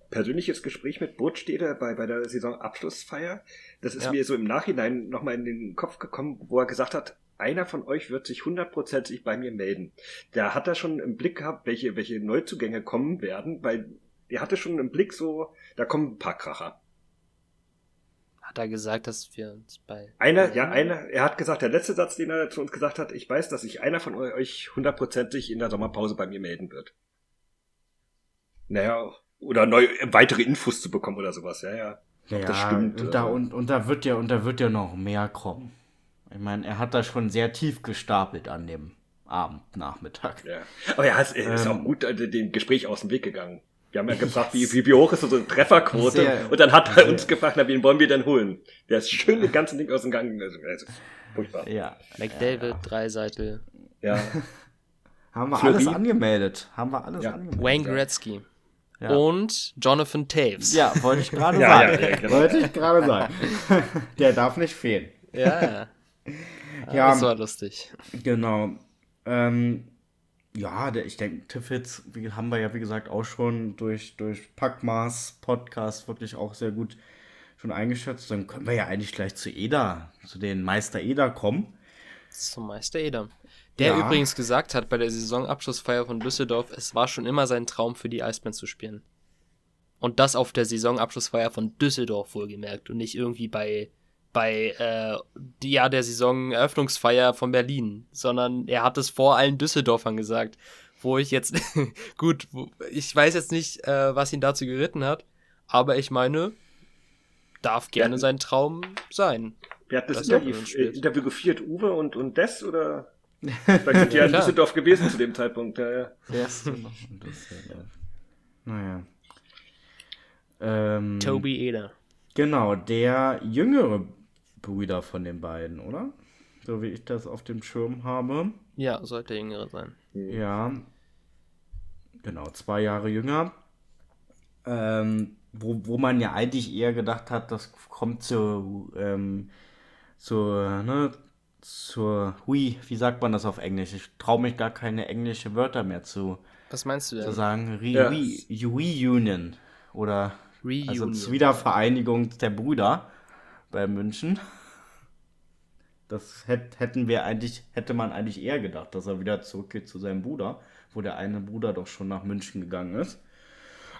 persönliches Gespräch mit Brotstädter bei, bei der Saisonabschlussfeier? Das ist ja. mir so im Nachhinein nochmal in den Kopf gekommen, wo er gesagt hat, einer von euch wird sich hundertprozentig bei mir melden. Da hat er schon im Blick gehabt, welche, welche Neuzugänge kommen werden, weil er hatte schon im Blick so, da kommen ein paar Kracher. Hat er gesagt, dass wir uns bei. Einer, ja, einer, er hat gesagt, der letzte Satz, den er zu uns gesagt hat, ich weiß, dass sich einer von euch hundertprozentig in der Sommerpause bei mir melden wird. Naja, oder neue, weitere Infos zu bekommen oder sowas, ja, ja. Ja, das stimmt. Und da, und, und da wird ja, und da wird ja noch mehr kommen. Ich meine, er hat da schon sehr tief gestapelt an dem Abend, Nachmittag. Ja. Aber er, hat, er ist ähm, auch gut äh, dem Gespräch aus dem Weg gegangen. Wir haben ja gefragt, wie, wie, wie hoch ist unsere Trefferquote? Sehr, und dann hat er uns gefragt, na, wen wollen wir denn holen? Der ist schön den ganzen Ding aus dem Gang. Also, also furchtbar. Ja. McDavid, ja. Dreiseitel. Ja. haben wir Fleury. alles angemeldet. Haben wir alles ja. angemeldet. Wayne Gretzky. Ja. Und Jonathan Taves. Ja, wollte ich gerade sagen. Ja, genau. Wollte ich gerade sagen. Der darf nicht fehlen. Ja, ja. ja das war lustig. Genau. Ähm, ja, der, ich denke, Tiffits haben wir ja, wie gesagt, auch schon durch, durch Packmaß Podcast wirklich auch sehr gut schon eingeschätzt. Dann können wir ja eigentlich gleich zu Eda, zu den Meister Eda kommen. Zum Meister Eda. Der ja. übrigens gesagt hat bei der Saisonabschlussfeier von Düsseldorf, es war schon immer sein Traum für die Eisbären zu spielen. Und das auf der Saisonabschlussfeier von Düsseldorf wohlgemerkt und nicht irgendwie bei bei äh, ja, der Saisoneröffnungsfeier von Berlin, sondern er hat es vor allen Düsseldorfern gesagt. Wo ich jetzt, gut, wo, ich weiß jetzt nicht, äh, was ihn dazu geritten hat, aber ich meine, darf gerne ja. sein Traum sein. Wer hat das, das Interview, äh, Interview geführt? Uwe und, und Des oder? Vielleicht sind die ja in Düsseldorf gewesen zu dem Zeitpunkt. Ja, ja. naja. Ähm, Toby Eder. Genau, der jüngere Brüder von den beiden, oder? So wie ich das auf dem Schirm habe. Ja, sollte jüngere sein. Ja. Genau, zwei Jahre jünger. Ähm, wo, wo man ja eigentlich eher gedacht hat, das kommt zu, ähm, zur, ne, zur Hui, wie sagt man das auf Englisch? Ich traue mich gar keine englische Wörter mehr zu. Was meinst du denn? Zu sagen, Re ja. Reunion oder Reunion. also zur Wiedervereinigung der Brüder bei München. Das hätten wir eigentlich, hätte man eigentlich eher gedacht, dass er wieder zurückgeht zu seinem Bruder, wo der eine Bruder doch schon nach München gegangen ist.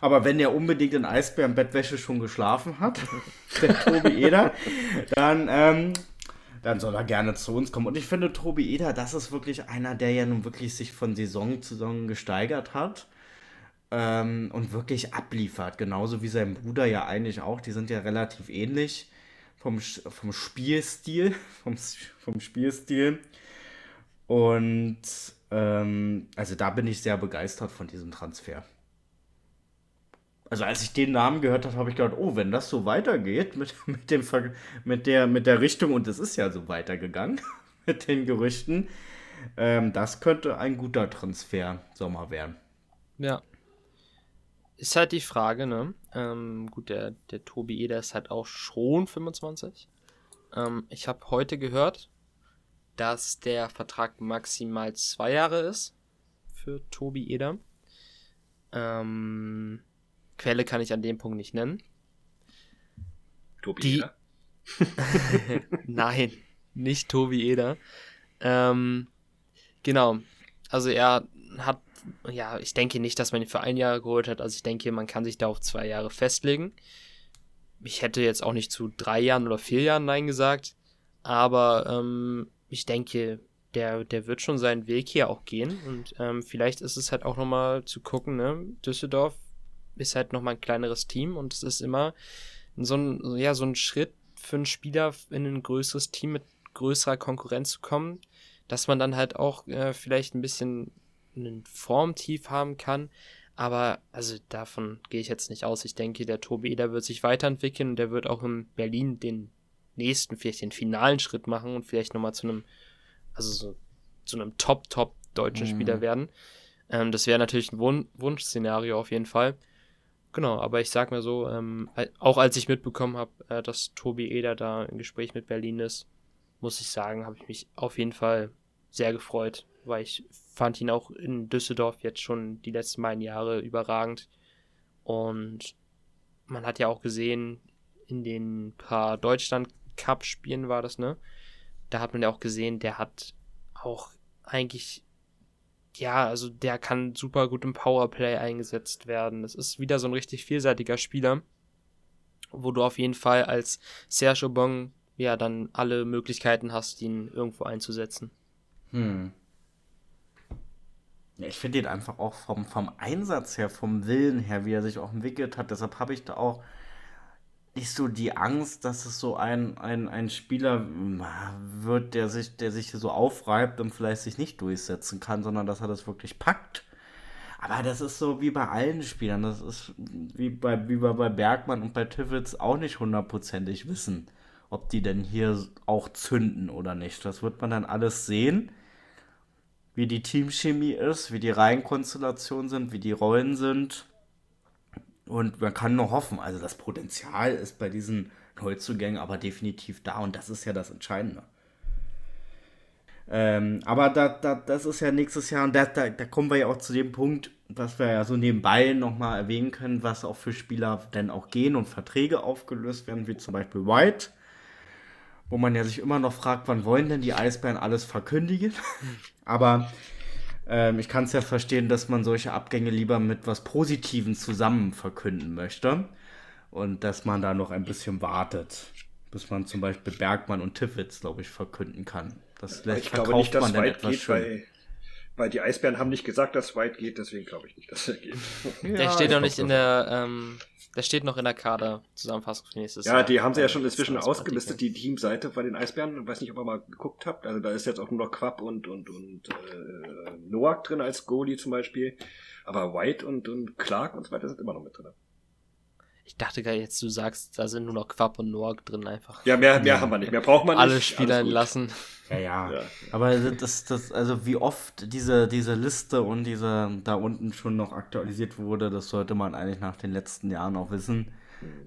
Aber wenn er unbedingt in Eisbärenbettwäsche schon geschlafen hat, der Tobi Eder, dann, ähm, dann soll er gerne zu uns kommen. Und ich finde, Tobi Eder, das ist wirklich einer, der ja nun wirklich sich von Saison zu Saison gesteigert hat ähm, und wirklich abliefert. Genauso wie sein Bruder ja eigentlich auch. Die sind ja relativ ähnlich vom, vom Spielstil, vom, vom Spielstil. Und ähm, also da bin ich sehr begeistert von diesem Transfer. Also als ich den Namen gehört habe, habe ich gedacht, oh, wenn das so weitergeht mit, mit, dem, mit, der, mit der Richtung, und es ist ja so weitergegangen mit den Gerüchten. Ähm, das könnte ein guter Transfer Sommer werden. Ja. Ist halt die Frage, ne? Ähm, gut, der, der Tobi Eder ist halt auch schon 25. Ähm, ich habe heute gehört, dass der Vertrag maximal zwei Jahre ist für Tobi Eder. Ähm, Quelle kann ich an dem Punkt nicht nennen. Tobi Die- Eder? Nein, nicht Tobi Eder. Ähm, genau. Also er hat, ja, ich denke nicht, dass man ihn für ein Jahr geholt hat. Also ich denke, man kann sich da auf zwei Jahre festlegen. Ich hätte jetzt auch nicht zu drei Jahren oder vier Jahren Nein gesagt. Aber ähm, ich denke, der, der wird schon seinen Weg hier auch gehen. Und ähm, vielleicht ist es halt auch nochmal zu gucken, ne? Düsseldorf ist halt nochmal ein kleineres Team und es ist immer so ein, ja, so ein Schritt für einen Spieler in ein größeres Team mit größerer Konkurrenz zu kommen, dass man dann halt auch äh, vielleicht ein bisschen einen Formtief haben kann. Aber also davon gehe ich jetzt nicht aus. Ich denke, der Tobi Eder wird sich weiterentwickeln und der wird auch in Berlin den nächsten, vielleicht den finalen Schritt machen und vielleicht nochmal zu einem, also so zu einem Top-Top deutschen Mhm. Spieler werden. Ähm, das wäre natürlich ein Wun Wunschszenario auf jeden Fall. Genau, aber ich sag mal so, ähm, auch als ich mitbekommen habe, äh, dass Tobi Eder da im Gespräch mit Berlin ist, muss ich sagen, habe ich mich auf jeden Fall sehr gefreut, weil ich fand ihn auch in Düsseldorf jetzt schon die letzten beiden Jahre überragend. Und man hat ja auch gesehen, in den paar Deutschland-Cup-Spielen war das, ne? Da hat man ja auch gesehen, der hat auch eigentlich ja, also der kann super gut im Powerplay eingesetzt werden. Das ist wieder so ein richtig vielseitiger Spieler, wo du auf jeden Fall als Serge Aubin ja dann alle Möglichkeiten hast, ihn irgendwo einzusetzen. Hm. Ich finde ihn einfach auch vom, vom Einsatz her, vom Willen her, wie er sich auch entwickelt hat. Deshalb habe ich da auch nicht so die Angst, dass es so ein, ein, ein Spieler wird, der sich, der sich so aufreibt und vielleicht sich nicht durchsetzen kann, sondern dass er das wirklich packt. Aber das ist so wie bei allen Spielern. Das ist wie bei, wie bei Bergmann und bei Tivitz auch nicht hundertprozentig wissen, ob die denn hier auch zünden oder nicht. Das wird man dann alles sehen wie die Teamchemie ist, wie die Reihenkonstellationen sind, wie die Rollen sind. Und man kann nur hoffen, also das Potenzial ist bei diesen Neuzugängen aber definitiv da und das ist ja das Entscheidende. Ähm, aber da, da, das ist ja nächstes Jahr und da, da, da kommen wir ja auch zu dem Punkt, was wir ja so nebenbei nochmal erwähnen können, was auch für Spieler denn auch gehen und Verträge aufgelöst werden, wie zum Beispiel White, wo man ja sich immer noch fragt, wann wollen denn die Eisbären alles verkündigen? Aber ähm, ich kann es ja verstehen, dass man solche Abgänge lieber mit was Positivem zusammen verkünden möchte und dass man da noch ein bisschen wartet, bis man zum Beispiel Bergmann und Tiffitz, glaube ich, verkünden kann. Das lässt, ich glaube nicht, dass man White etwas geht, schön. weil, weil die Eisbären haben nicht gesagt, dass White geht, deswegen glaube ich nicht, dass er geht. der Ja, steht ich noch nicht in der, ähm, der steht noch in der Kader-Zusammenfassung für nächstes Ja, Jahr. die haben sie ja schon inzwischen ausgelistet, die Teamseite bei den Eisbären. Ich weiß nicht, ob ihr mal geguckt habt. Also da ist jetzt auch nur noch Quapp und, und, und äh, Noack drin als Goalie zum Beispiel. Aber White und, und Clark und so weiter sind immer noch mit drin. Ich dachte gar jetzt, du sagst, da sind nur noch Quapp und Noak drin einfach. Ja, mehr, mehr Ja. haben wir nicht. Mehr braucht man Alle nicht. Spieler Alles gut. entlassen. Ja, ja. Ja. Aber das, das, also wie oft diese, diese Liste und diese da unten schon noch aktualisiert wurde, das sollte man eigentlich nach den letzten Jahren auch wissen,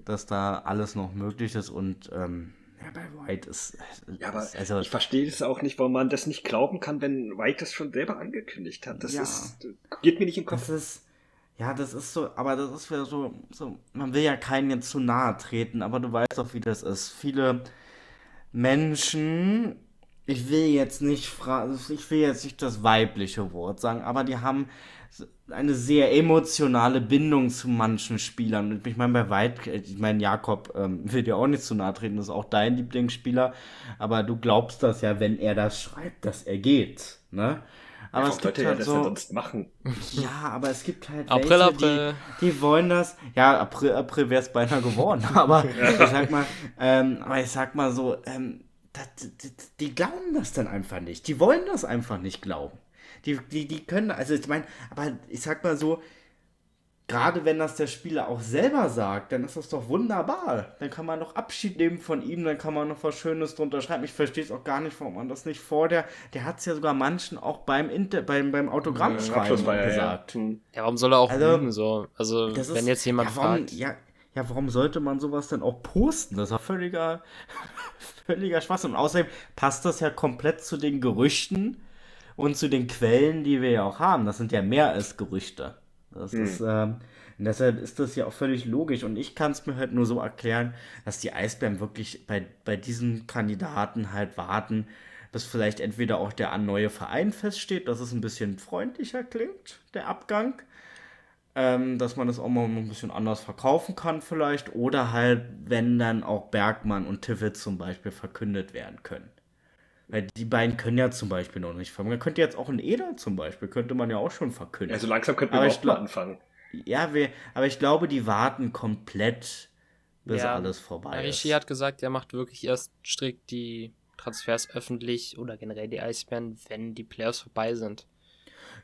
dass da alles noch möglich ist und ähm, ja, bei White ist, Ja, aber ist also ich verstehe das auch nicht, warum man das nicht glauben kann, wenn White das schon selber angekündigt hat. Das Ja. ist, geht mir nicht in den Das Kopf. ist, ja, das ist so, aber das ist wieder so, so, man will ja keinen jetzt zu nahe treten, aber du weißt doch, wie das ist. Viele Menschen, ich will jetzt nicht ich will jetzt nicht das weibliche Wort sagen, aber die haben eine sehr emotionale Bindung zu manchen Spielern. Und ich meine, bei Weit, ich meine, Jakob ähm, will dir auch nicht zu nahe treten, das ist auch dein Lieblingsspieler, aber du glaubst das ja, wenn er das schreibt, dass er geht, ne? Aber es gibt er halt das so, denn sonst machen? ja, aber es gibt halt April, welche, April. Die, die wollen das. Ja, April, April wäre es beinahe geworden. Aber ich sag mal, ähm, aber ich sag mal so, ähm, das, die, die glauben das dann einfach nicht. Die wollen das einfach nicht glauben. Die, die, die können, also ich meine, aber ich sag mal so, gerade wenn das der Spieler auch selber sagt, dann ist das doch wunderbar. Dann kann man noch Abschied nehmen von ihm, dann kann man noch was Schönes drunter schreiben. Ich verstehe es auch gar nicht, warum man das nicht vor der. Der hat es ja sogar manchen auch beim, Inter, beim, beim Autogrammschreiben ja, gesagt. Ja. ja, warum soll er auch also, üben so? Also, wenn ist, jetzt jemand ja, warum, fragt. Ja, ja, warum sollte man sowas denn auch posten? Das ist ja völliger, völliger Schwachsinn. Und außerdem passt das ja komplett zu den Gerüchten und zu den Quellen, die wir ja auch haben. Das sind ja mehr als Gerüchte. Das hm. ist, ähm, deshalb ist das ja auch völlig logisch. Und ich kann es mir halt nur so erklären, dass die Eisbären wirklich bei, bei diesen Kandidaten halt warten, bis vielleicht entweder auch der neue Verein feststeht, dass es ein bisschen freundlicher klingt, der Abgang. Ähm, dass man das auch mal ein bisschen anders verkaufen kann vielleicht. Oder halt, wenn dann auch Bergmann und Tivit zum Beispiel verkündet werden können. Weil die beiden können ja zum Beispiel noch nicht fangen. Man könnte jetzt auch ein Eder zum Beispiel, könnte man ja auch schon verkünden. Also langsam könnten wir auch mal anfangen. Ja, wir, aber ich glaube, die warten komplett, bis ja, alles vorbei Rishi ist. hat gesagt, er macht wirklich erst strikt die Transfers öffentlich oder generell die Eisbären, wenn die Playoffs vorbei sind.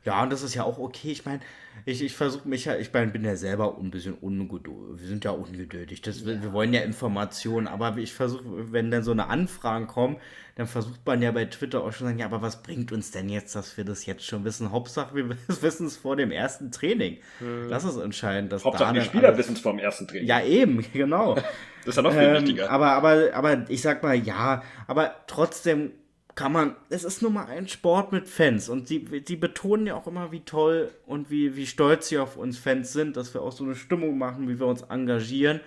Ja, und das ist ja auch okay. Ich meine, ich, ich versuche mich ja, ich mein, bin ja selber ein bisschen ungeduldig. Wir sind ja ungeduldig. Das, ja. Wir wollen ja Informationen, aber ich versuche, wenn dann so eine Anfragen kommen, dann versucht man ja bei Twitter auch schon zu sagen, ja, aber was bringt uns denn jetzt, dass wir das jetzt schon wissen? Hauptsache, wir wissen es vor dem ersten Training. Hm. Das ist entscheidend. Dass Hauptsache, die Spieler wissen es vor dem ersten Training. Ja, eben, genau. das ist ja noch viel ähm, wichtiger. Aber, aber, aber ich sag mal, ja, aber trotzdem kann man, es ist nun mal ein Sport mit Fans und sie, sie betonen ja auch immer, wie toll und wie, wie stolz sie auf uns Fans sind, dass wir auch so eine Stimmung machen, wie wir uns engagieren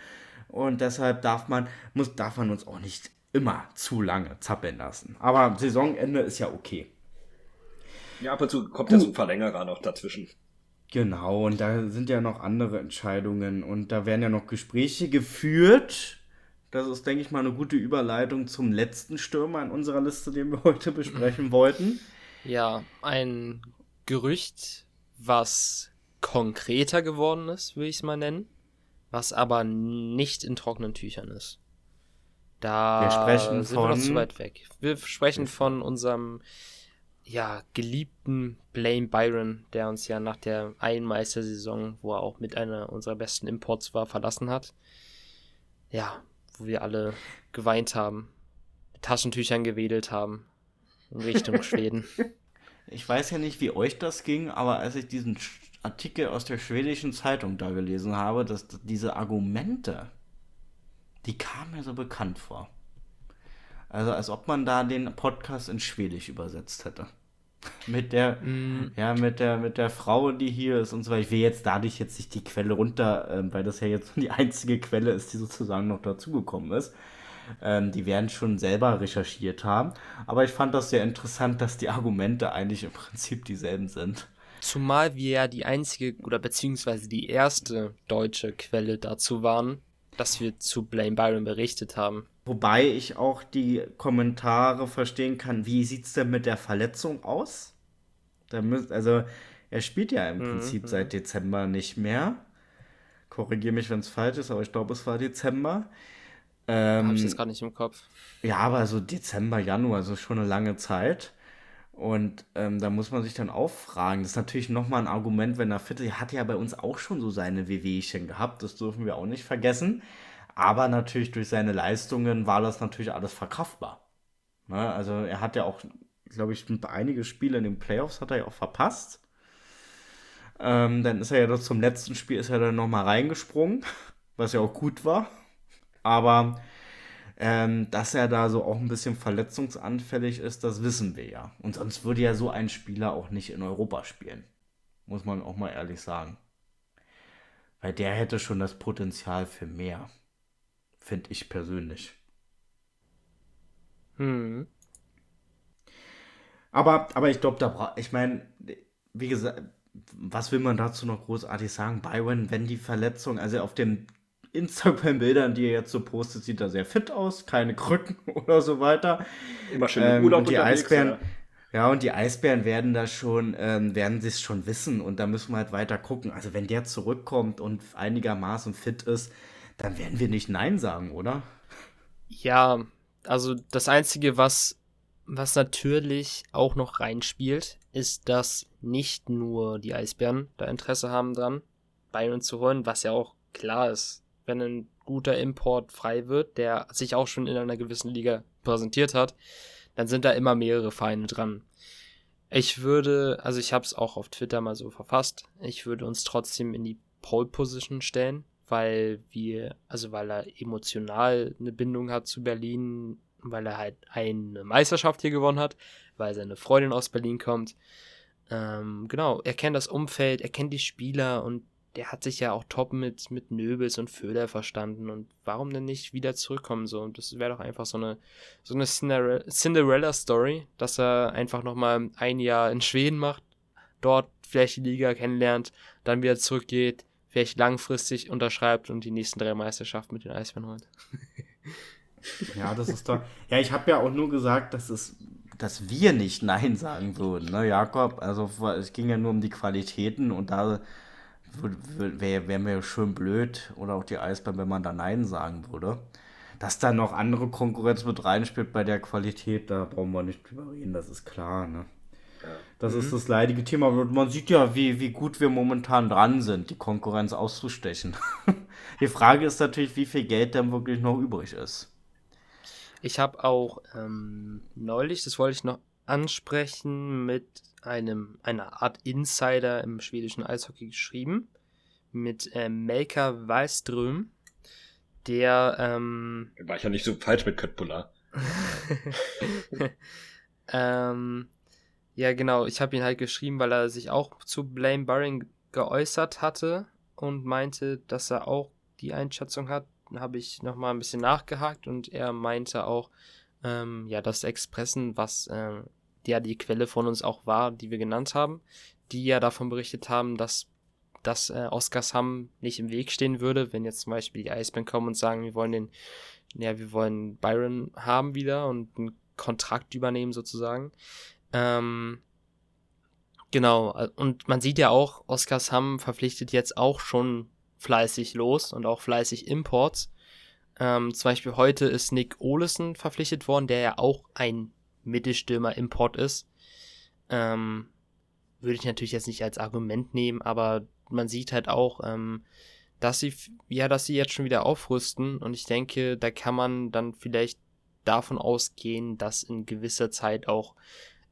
und deshalb darf man, muss, darf man uns auch nicht immer zu lange zappeln lassen. Aber Saisonende ist ja okay. Ja, ab und zu kommt ja so ein Verlängerer noch dazwischen. Genau, und da sind ja noch andere Entscheidungen und da werden ja noch Gespräche geführt das ist, denke ich mal, eine gute Überleitung zum letzten Stürmer in unserer Liste, den wir heute besprechen wollten. Ja, ein Gerücht, was konkreter geworden ist, würde ich es mal nennen, was aber nicht in trockenen Tüchern ist. Da wir sprechen sind von... wir noch zu weit weg. Wir sprechen von unserem ja, geliebten Blaine Byron, der uns ja nach der Einmeistersaison, wo er auch mit einer unserer besten Imports war, verlassen hat. Ja, wo wir alle geweint haben, mit Taschentüchern gewedelt haben in Richtung Schweden. Ich weiß ja nicht, wie euch das ging, aber als ich diesen Artikel aus der schwedischen Zeitung da gelesen habe, dass diese Argumente, die kamen mir so bekannt vor. Also als ob man da den Podcast in Schwedisch übersetzt hätte. Mit der, mm. ja, mit der, mit der Frau, die hier ist und so weiter. Ich will jetzt dadurch jetzt nicht die Quelle runter, äh, weil das ja jetzt die einzige Quelle ist, die sozusagen noch dazugekommen ist. Ähm, die werden schon selber recherchiert haben. Aber ich fand das sehr interessant, dass die Argumente eigentlich im Prinzip dieselben sind. Zumal wir ja die einzige oder beziehungsweise die erste deutsche Quelle dazu waren, dass wir zu Blame Byron berichtet haben. Wobei ich auch die Kommentare verstehen kann, wie sieht es denn mit der Verletzung aus? Da müsst, also er spielt ja im mhm. Prinzip seit mhm. Dezember nicht mehr. Korrigiere mich, wenn es falsch ist, aber ich glaube, es war Dezember. Ähm, Habe ich jetzt gar nicht im Kopf. Ja, aber so Dezember, Januar, also schon eine lange Zeit. Und ähm, da muss man sich dann auch fragen. Das ist natürlich nochmal ein Argument, wenn er fit ist. Er hat ja bei uns auch schon so seine Wehwehchen gehabt. Das dürfen wir auch nicht vergessen. Aber natürlich durch seine Leistungen war das natürlich alles verkraftbar. Ne? Also er hat ja auch, glaube ich, einige Spiele in den Playoffs hat er ja auch verpasst. Ähm, dann ist er ja zum letzten Spiel ist er dann nochmal reingesprungen, was ja auch gut war. Aber ähm, dass er da so auch ein bisschen verletzungsanfällig ist, das wissen wir ja. Und sonst würde ja so ein Spieler auch nicht in Europa spielen. Muss man auch mal ehrlich sagen. Weil der hätte schon das Potenzial für mehr. Finde ich persönlich. Hm. Aber, aber ich glaube, da braucht, ich meine, wie gesagt, was will man dazu noch großartig sagen? Byron, wenn die Verletzung, also auf den Instagram-Bildern, die er jetzt so postet, sieht er sehr fit aus, keine Krücken oder so weiter. Immer schön im Urlaub ähm, und die Eisbären, ja. ja. und die Eisbären werden da schon, ähm, werden sie es schon wissen und da müssen wir halt weiter gucken. Also wenn der zurückkommt und einigermaßen fit ist, dann werden wir nicht Nein sagen, oder? Ja, also das Einzige, was, was natürlich auch noch reinspielt, ist, dass nicht nur die Eisbären da Interesse haben dran, Byron zu holen, was ja auch klar ist, wenn ein guter Import frei wird, der sich auch schon in einer gewissen Liga präsentiert hat, dann sind da immer mehrere Feinde dran. Ich würde, also ich habe es auch auf Twitter mal so verfasst, ich würde uns trotzdem in die Pole Position stellen, weil wir, also weil er emotional eine Bindung hat zu Berlin, weil er halt eine Meisterschaft hier gewonnen hat, weil seine Freundin aus Berlin kommt. Ähm, genau, er kennt das Umfeld, er kennt die Spieler und der hat sich ja auch top mit, mit Nöbels und Föder verstanden. Und warum denn nicht wieder zurückkommen so? Und das wäre doch einfach so eine, so eine Cinderella-Story, dass er einfach nochmal ein Jahr in Schweden macht, dort vielleicht die Liga kennenlernt, dann wieder zurückgeht, vielleicht langfristig unterschreibt und die nächsten drei Meisterschaften mit den Eisbären holt. ja, das ist doch. Ja, ich habe ja auch nur gesagt, dass es dass wir nicht Nein sagen würden, ne, Jakob? Also es ging ja nur um die Qualitäten und da wäre wär mir schön blöd oder auch die Eisbären, wenn man da Nein sagen würde. Dass da noch andere Konkurrenz mit reinspielt bei der Qualität, da brauchen wir nicht drüber reden, das ist klar, ne? Das mhm. ist das leidige Thema. Man sieht ja, wie, wie gut wir momentan dran sind, die Konkurrenz auszustechen. die Frage ist natürlich, wie viel Geld denn wirklich noch übrig ist. Ich habe auch ähm, neulich, das wollte ich noch ansprechen, mit einem einer Art Insider im schwedischen Eishockey geschrieben, mit äh, Melka Wallström, der ähm, war ich ja nicht so falsch mit Köttbullar. ähm, ja, genau. Ich habe ihn halt geschrieben, weil er sich auch zu Blame Burring geäußert hatte und meinte, dass er auch die Einschätzung hat. Dann habe ich nochmal ein bisschen nachgehakt und er meinte auch, ähm, ja, das Expressen, was äh, ja die Quelle von uns auch war, die wir genannt haben, die ja davon berichtet haben, dass dass äh, Oskarshamn nicht im Weg stehen würde, wenn jetzt zum Beispiel die Eisbären kommen und sagen, wir wollen den, ja, wir wollen Byron haben wieder und einen Kontrakt übernehmen sozusagen. Ähm, genau, äh, und man sieht ja auch, Oskarshamn verpflichtet jetzt auch schon fleißig los und auch fleißig Imports. Ähm, zum Beispiel heute ist Nick Olesen verpflichtet worden, der ja auch ein Mittelstürmer-Import ist. Ähm, würde ich natürlich jetzt nicht als Argument nehmen, aber man sieht halt auch, ähm, dass sie, ja, dass sie jetzt schon wieder aufrüsten und ich denke, da kann man dann vielleicht davon ausgehen, dass in gewisser Zeit auch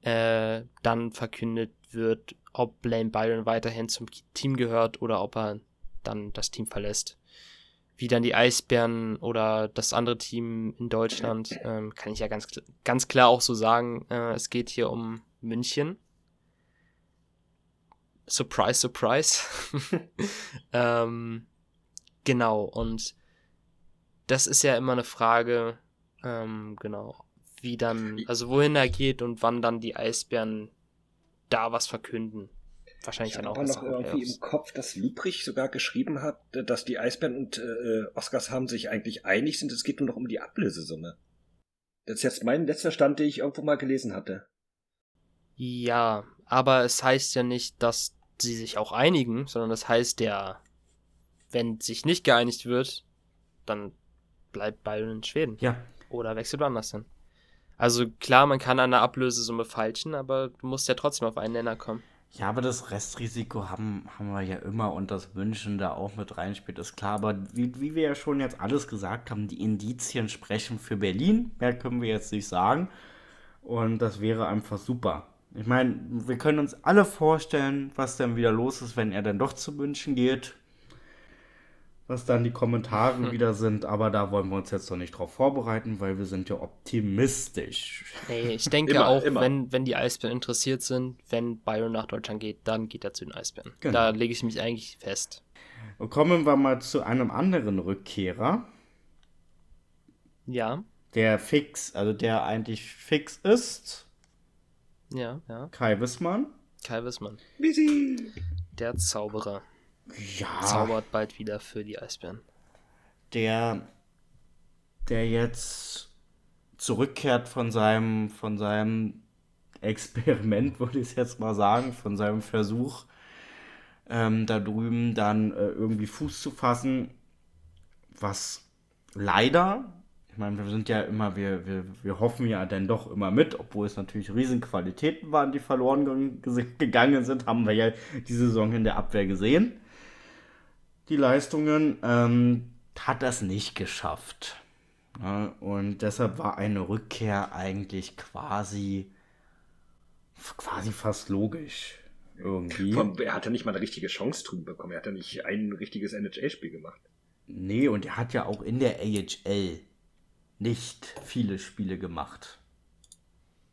äh, dann verkündet wird, ob Blaine Byron weiterhin zum Team gehört oder ob er dann das Team verlässt. Wie dann die Eisbären oder das andere Team in Deutschland, ähm, kann ich ja ganz, ganz klar auch so sagen. Äh, es geht hier um München. Surprise, surprise. ähm, genau, und das ist ja immer eine Frage, ähm, genau, wie dann, also wohin er geht und wann dann die Eisbären da was verkünden. Wahrscheinlich ich dann auch. Ich noch irgendwie im Kopf, dass Lübrich sogar geschrieben hat, dass die Eisbären und äh, Oscars sich eigentlich einig sind. Es geht nur noch um die Ablösesumme. Das ist jetzt mein letzter Stand, den ich irgendwo mal gelesen hatte. Ja, aber es heißt ja nicht, dass sie sich auch einigen, sondern das heißt ja, wenn sich nicht geeinigt wird, dann bleibt Bayern in Schweden. Ja. Oder wechselt woanders hin. Also klar, man kann an der Ablösesumme falschen, aber du musst ja trotzdem auf einen Nenner kommen. Ja, aber das Restrisiko haben, haben wir ja immer und das Wünschen da auch mit reinspielt, ist klar. Aber wie, wie wir ja schon jetzt alles gesagt haben, die Indizien sprechen für Berlin. Mehr können wir jetzt nicht sagen. Und das wäre einfach super. Ich meine, wir können uns alle vorstellen, was dann wieder los ist, wenn er dann doch zu München geht. Was dann die Kommentare hm. wieder sind, aber da wollen wir uns jetzt noch nicht drauf vorbereiten, weil wir sind ja optimistisch. Nee, ich denke immer, auch, immer. Wenn, wenn die Eisbären interessiert sind, wenn Byron nach Deutschland geht, dann geht er zu den Eisbären. Genau. Da lege ich mich eigentlich fest. Und kommen wir mal zu einem anderen Rückkehrer. Ja. Der fix, also der eigentlich fix ist ja, ja. Kai Wissmann. Kai Wissmann. Busy. Der Zauberer. Ja. Zaubert bald wieder für die Eisbären. Der, der jetzt zurückkehrt von seinem, von seinem Experiment, würde ich jetzt mal sagen, von seinem Versuch, ähm, da drüben dann äh, irgendwie Fuß zu fassen, was leider ich meine, wir sind ja immer, wir, wir, wir hoffen ja dann doch immer mit, obwohl es natürlich Riesenqualitäten waren, die verloren gegangen sind, haben wir ja die Saison in der Abwehr gesehen. Die Leistungen, ähm, hat das nicht geschafft. Ja, und deshalb war eine Rückkehr eigentlich quasi, quasi fast logisch. Irgendwie. Er hatte nicht mal eine richtige Chance drüben bekommen. Er hat ja nicht ein richtiges NHL-Spiel gemacht. Nee, und er hat ja auch in der AHL nicht viele Spiele gemacht.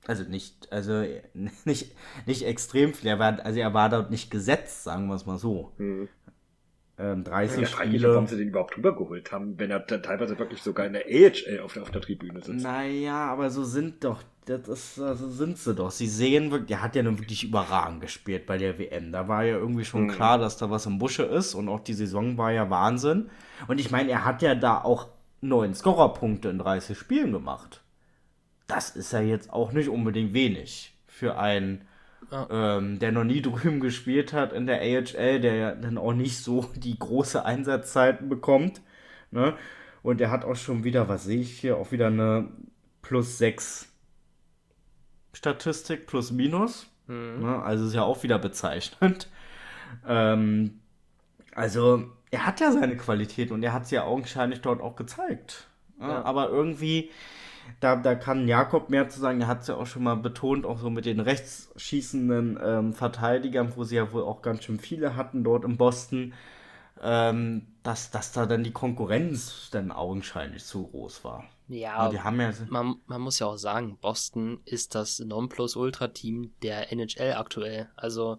Also nicht, also nicht, nicht extrem viel. Er war, also er war dort nicht gesetzt, sagen wir es mal so. Mhm. Ähm, 30 ja, Spiele. warum sie den überhaupt rübergeholt haben, wenn er teilweise wirklich sogar in der AHL auf der, auf der Tribüne sitzt. Naja, aber so sind doch, das ist, also sind sie doch. Sie sehen wirklich, der hat ja nun wirklich überragend gespielt bei der WM. Da war ja irgendwie schon mhm. klar, dass da was im Busche ist und auch die Saison war ja Wahnsinn. Und ich meine, er hat ja da auch neun Scorerpunkte in 30 Spielen gemacht. Das ist ja jetzt auch nicht unbedingt wenig für einen, ja. ähm, der noch nie drüben gespielt hat in der AHL, der ja dann auch nicht so die große Einsatzzeiten bekommt. Ne? Und er hat auch schon wieder, was sehe ich hier, auch wieder eine plus 6 Statistik, plus minus. Mhm. Ne? Also ist ja auch wieder bezeichnend. Ähm, also er hat ja seine Qualität und er hat sie ja augenscheinlich dort auch gezeigt. Ja. Aber irgendwie, da, da kann Jakob mehr zu sagen, er hat es ja auch schon mal betont, auch so mit den rechtsschießenden ähm, Verteidigern, wo sie ja wohl auch ganz schön viele hatten dort in Boston, ähm, dass, dass da dann die Konkurrenz dann augenscheinlich zu groß war. Ja, ja man, man muss ja auch sagen, Boston ist das Nonplusultra-Team der NHL aktuell. Also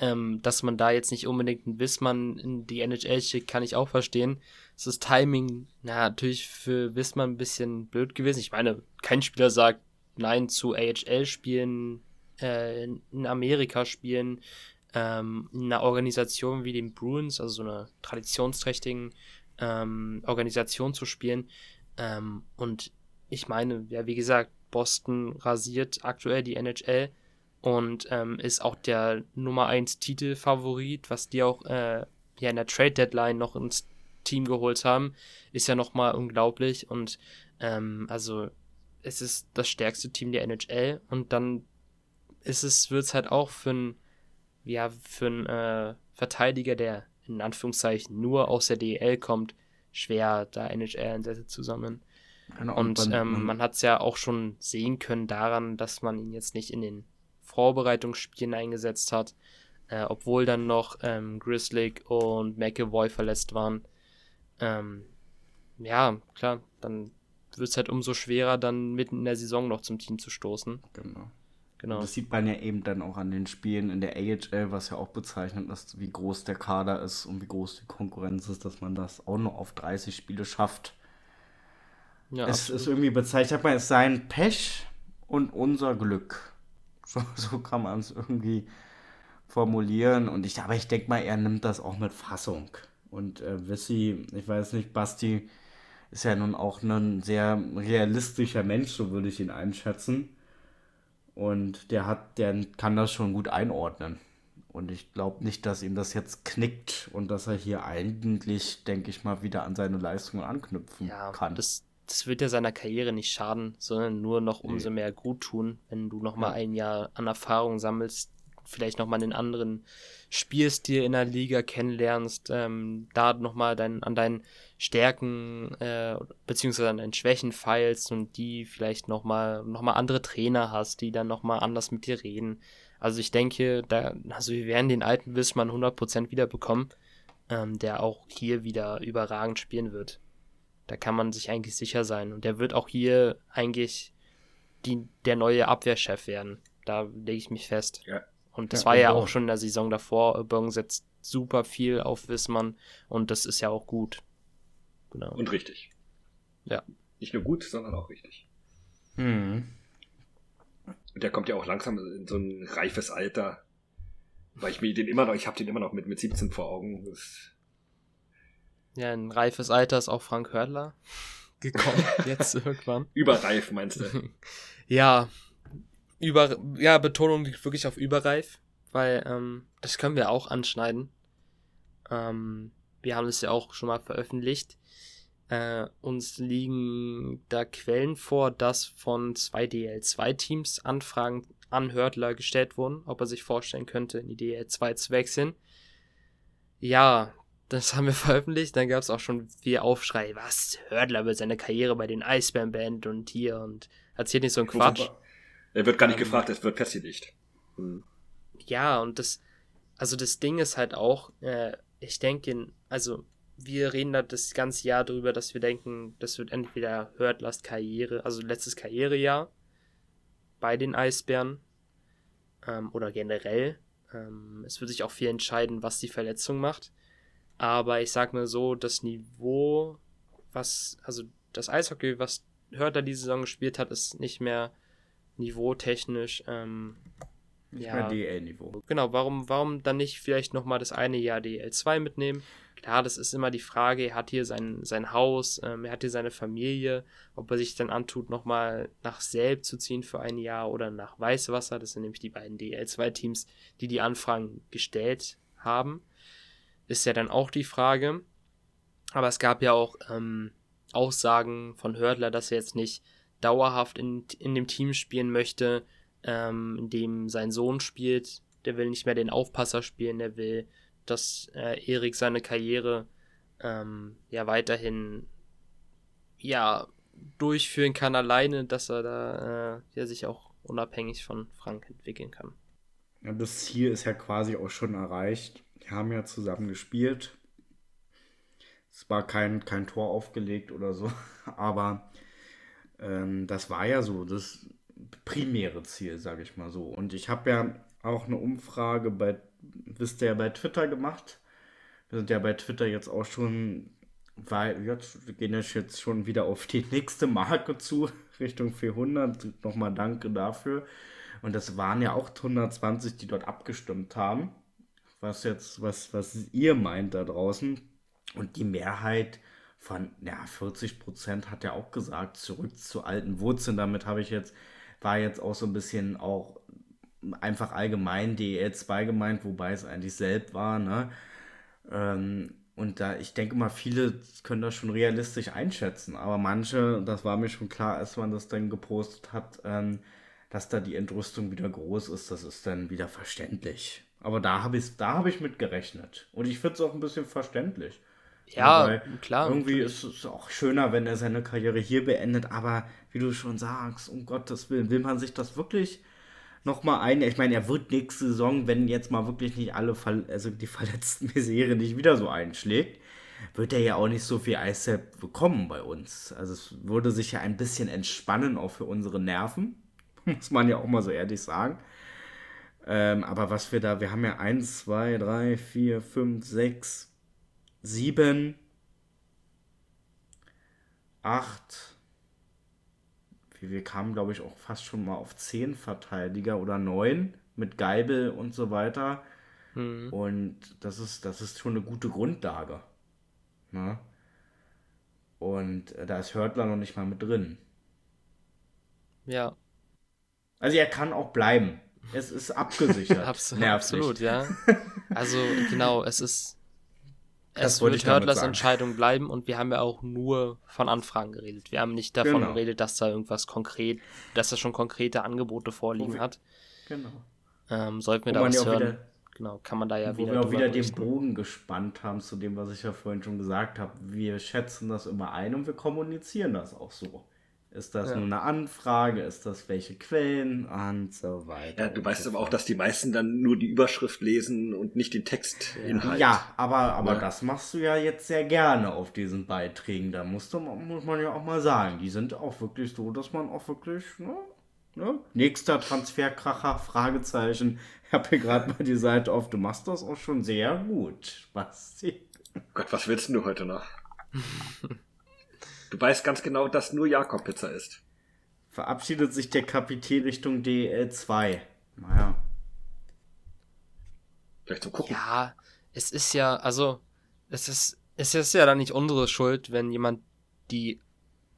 ähm, dass man da jetzt nicht unbedingt einen Wissmann in die NHL schickt, kann ich auch verstehen. Ist Timing, na, natürlich für Wissmann ein bisschen blöd gewesen. Ich meine, kein Spieler sagt Nein zu AHL-Spielen, äh, in Amerika spielen, ähm, in einer Organisation wie den Bruins, also so einer traditionsträchtigen ähm, Organisation zu spielen. Ähm, und ich meine, ja, wie gesagt, Boston rasiert aktuell die NHL und ähm, ist auch der Nummer 1 Titelfavorit, was die auch äh, ja in der Trade Deadline noch ins Team geholt haben, ist ja nochmal unglaublich und ähm, also es ist das stärkste Team der NHL und dann ist es, wird es halt auch für einen, ja, für einen äh, Verteidiger, der in Anführungszeichen nur aus der DEL kommt, schwer, da NHL-Einsätze zusammen. Genau, und man, ähm, man hat es ja auch schon sehen können daran, dass man ihn jetzt nicht in den Vorbereitungsspielen eingesetzt hat, äh, obwohl dann noch ähm, Grizzly und McAvoy verletzt waren. Ähm, ja, klar, dann wird es halt umso schwerer, dann mitten in der Saison noch zum Team zu stoßen. Genau. Genau. das sieht man ja eben dann auch an den Spielen in der AHL, was ja auch bezeichnet ist, wie groß der Kader ist und wie groß die Konkurrenz ist, dass man das auch nur auf 30 Spiele schafft. Ja, es absolut. ist irgendwie bezeichnet, man es sein Pech und unser Glück. So, so kann man es irgendwie formulieren. Und ich, aber ich denke mal, er nimmt das auch mit Fassung. Und äh, Wissi, ich weiß nicht, Basti ist ja nun auch ein sehr realistischer Mensch, so würde ich ihn einschätzen. Und der hat, der kann das schon gut einordnen. Und ich glaube nicht, dass ihm das jetzt knickt und dass er hier eigentlich, denke ich mal, wieder an seine Leistungen anknüpfen ja, kann. Das, das wird ja seiner Karriere nicht schaden, sondern nur noch umso mehr gut tun, wenn du nochmal ja. ein Jahr an Erfahrung sammelst, vielleicht nochmal einen anderen Spielstil in der Liga kennenlernst, ähm, da nochmal dein, an deinen Stärken äh, beziehungsweise an deinen Schwächen feilst und die vielleicht nochmal noch mal andere Trainer hast, die dann nochmal anders mit dir reden. Also ich denke, da, also wir werden den alten Wissmann 100% wiederbekommen, ähm, der auch hier wieder überragend spielen wird. Da kann man sich eigentlich sicher sein. Und der wird auch hier eigentlich die, der neue Abwehrchef werden. Da lege ich mich fest. Ja. Und das ja, war ja auch schon in der Saison davor. Bong setzt super viel auf Wissmann und das ist ja auch gut. Genau. Und richtig. Ja. Nicht nur gut, sondern auch richtig. Hm. Und der kommt ja auch langsam in so ein reifes Alter. Weil ich mir den immer noch, ich habe den immer noch mit, mit 17 vor Augen. Das ja, ein reifes Alter ist auch Frank Hördler gekommen, jetzt irgendwann. Überreif, meinst du? ja, über, ja, Betonung liegt wirklich auf überreif, weil ähm, das können wir auch anschneiden. Ähm, wir haben es ja auch schon mal veröffentlicht. Äh, uns liegen da Quellen vor, dass von zwei DL2-Teams Anfragen an Hördler gestellt wurden, ob er sich vorstellen könnte, in die DL2 zu wechseln. Ja, das haben wir veröffentlicht. Dann gab es auch schon viel Aufschrei. Was? Hördler wird seine Karriere bei den Eisbären Band und hier und erzählt nicht so ein Quatsch. Er wird gar nicht ähm, gefragt, es wird festgelegt. Hm. Ja, und das, also das Ding ist halt auch, äh, ich denke, also wir reden da das ganze Jahr drüber, dass wir denken, das wird entweder Hördlers Karriere, also letztes Karrierejahr bei den Eisbären ähm, oder generell. Ähm, es wird sich auch viel entscheiden, was die Verletzung macht. Aber ich sag mal so, das Niveau, was, also das Eishockey, was Hörter diese Saison gespielt hat, ist nicht mehr niveautechnisch. Ähm, nicht ja, mehr DL-Niveau. Genau, warum, warum dann nicht vielleicht nochmal das eine Jahr DL2 mitnehmen? Klar, das ist immer die Frage, er hat hier sein, sein Haus, ähm, er hat hier seine Familie, ob er sich dann antut, nochmal nach Selb zu ziehen für ein Jahr oder nach Weißwasser. Das sind nämlich die beiden DL2-Teams, die die Anfragen gestellt haben ist ja dann auch die Frage. Aber es gab ja auch ähm, Aussagen von Hördler, dass er jetzt nicht dauerhaft in, in dem Team spielen möchte, ähm, in dem sein Sohn spielt. Der will nicht mehr den Aufpasser spielen, der will, dass äh, Erik seine Karriere ähm, ja weiterhin ja durchführen kann alleine, dass er da äh, ja, sich auch unabhängig von Frank entwickeln kann. Ja, das Ziel ist ja quasi auch schon erreicht. Wir haben ja zusammen gespielt. Es war kein, kein Tor aufgelegt oder so, aber ähm, das war ja so das primäre Ziel, sage ich mal so. Und ich habe ja auch eine Umfrage bei, wisst ihr ja, bei Twitter gemacht. Wir sind ja bei Twitter jetzt auch schon, weil jetzt wir gehen jetzt schon wieder auf die nächste Marke zu, Richtung 400. Nochmal danke dafür. Und das waren ja auch 120, die dort abgestimmt haben was jetzt, was, was ihr meint da draußen. Und die Mehrheit von, ja, 40 Prozent hat ja auch gesagt, zurück zu alten Wurzeln. Damit habe ich jetzt, war jetzt auch so ein bisschen auch einfach allgemein DL2 gemeint, wobei es eigentlich selbst war, ne? Ähm, und da, ich denke mal, viele können das schon realistisch einschätzen, aber manche, das war mir schon klar, als man das dann gepostet hat, ähm, dass da die Entrüstung wieder groß ist, das ist dann wieder verständlich. Aber da habe ich, hab ich mit gerechnet. Und ich finde es auch ein bisschen verständlich. Ja, Weil klar. Irgendwie natürlich. ist es auch schöner, wenn er seine Karriere hier beendet. Aber wie du schon sagst, um Gottes Willen, will man sich das wirklich nochmal ein. Ich meine, er wird nächste Saison, wenn jetzt mal wirklich nicht alle, Ver also die verletzten Misere nicht wieder so einschlägt, wird er ja auch nicht so viel Eiszeit bekommen bei uns. Also es würde sich ja ein bisschen entspannen, auch für unsere Nerven. Muss man ja auch mal so ehrlich sagen. Ähm, aber was wir da, wir haben ja 1, 2, 3, 4, 5, 6, 7, 8. Wir kamen, glaube ich, auch fast schon mal auf 10 Verteidiger oder 9 mit Geibel und so weiter. Mhm. Und das ist, das ist schon eine gute Grundlage. Ne? Und äh, da ist Hörtler noch nicht mal mit drin. Ja. Also er kann auch bleiben. Es ist abgesichert. absolut, absolut, ja. Also genau, es ist. Es wird Hurdlers Entscheidung bleiben und wir haben ja auch nur von Anfragen geredet. Wir haben nicht davon genau. geredet, dass da irgendwas konkret, dass er schon konkrete Angebote vorliegen wir, hat. Genau. Ähm, sollten wir wo da was ja hören, wieder, genau, kann man da ja wo wieder. Wo wir auch wieder berichten. den Bogen gespannt haben zu dem, was ich ja vorhin schon gesagt habe. Wir schätzen das immer ein und wir kommunizieren das auch so. Ist das ja. nur eine Anfrage? Ist das welche Quellen? Und so weiter. Ja, du weißt aber auch, dass die meisten dann nur die Überschrift lesen und nicht den Textinhalt. Ja, aber, aber ja. das machst du ja jetzt sehr gerne auf diesen Beiträgen. Da musst du, muss man ja auch mal sagen, die sind auch wirklich so, dass man auch wirklich, ne? ne? Nächster Transferkracher, Fragezeichen. Ich habe hier gerade mal die Seite auf. Du machst das auch schon sehr gut, Basti. Gott, was willst du heute noch? Du weißt ganz genau, dass nur Jakob Pizza ist. Verabschiedet sich der Kapitän Richtung DL2. Naja. Vielleicht zum Gucken. Ja, es ist ja, also, es ist, es ist ja dann nicht unsere Schuld, wenn jemand die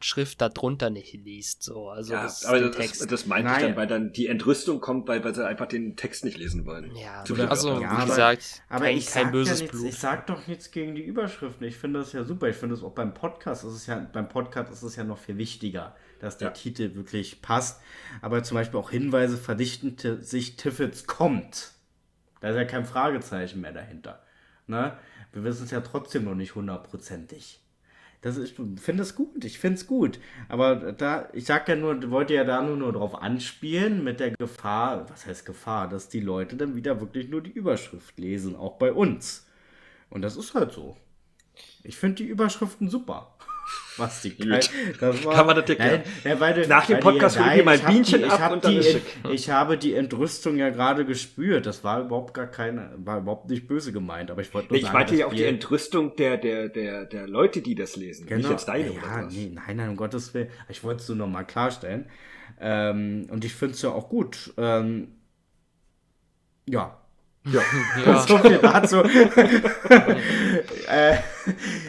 Schrift darunter nicht liest. So. Also ja, das, aber das, das meinte Nein. ich dann, weil dann die Entrüstung kommt, weil, weil sie einfach den Text nicht lesen wollen. Ja, also ja, wie gesagt, aber kein, ich kein böses ja nichts, Blut. Ich sag doch nichts gegen die Überschriften. Ich finde das ja super. Ich finde es auch beim Podcast ist es ja, beim Podcast ist es ja noch viel wichtiger, dass der ja. Titel wirklich passt. Aber zum Beispiel auch Hinweise verdichten sich Tiffets kommt. Da ist ja kein Fragezeichen mehr dahinter. Ne? Wir wissen es ja trotzdem noch nicht hundertprozentig. Das ist, ich finde es gut, ich finde es gut. Aber da, ich sag ja nur, wollte ja da nur, nur drauf anspielen, mit der Gefahr, was heißt Gefahr, dass die Leute dann wieder wirklich nur die Überschrift lesen, auch bei uns. Und das ist halt so. Ich finde die Überschriften super. Was die Gut. Das war, Kann man das nein, ja, weil, Nach dem Podcast hole ich mir mein Bienchen die, ab und dann die, ist Ich habe die Entrüstung ja gerade gespürt. Das war überhaupt gar keine, war überhaupt nicht böse gemeint, aber ich wollte nur nee, sagen, Ich meinte ja auch die Entrüstung der, der, der, der Leute, die das lesen. Genau. Nicht jetzt deine ja, oder was. Nee, nein, nein, um Gottes Willen. Ich wollte es nur nochmal klarstellen. Ähm, und ich finde es ja auch gut. Ähm, ja, ja, ja. so viel dazu. äh,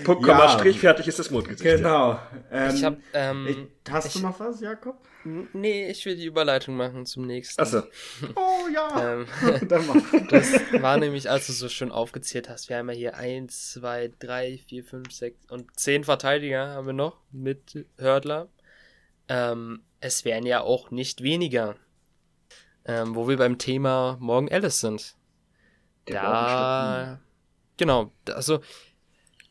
Punkt, Komma, ja. Strich, fertig ist das Mondgesicht. Genau. Ähm, ich hab, ähm, ich, hast ich, du noch was, Jakob? Nee, ich will die Überleitung machen zum nächsten. Achso. Oh ja. ähm, Dann mach. Das war nämlich, als du so schön aufgezählt hast. Wir haben ja hier 1, 2, 3, 4, 5, 6 und 10 Verteidiger haben wir noch mit Hördler. Ähm, es wären ja auch nicht weniger. Ähm, wo wir beim Thema Morgan Ellis sind. Der da, genau, also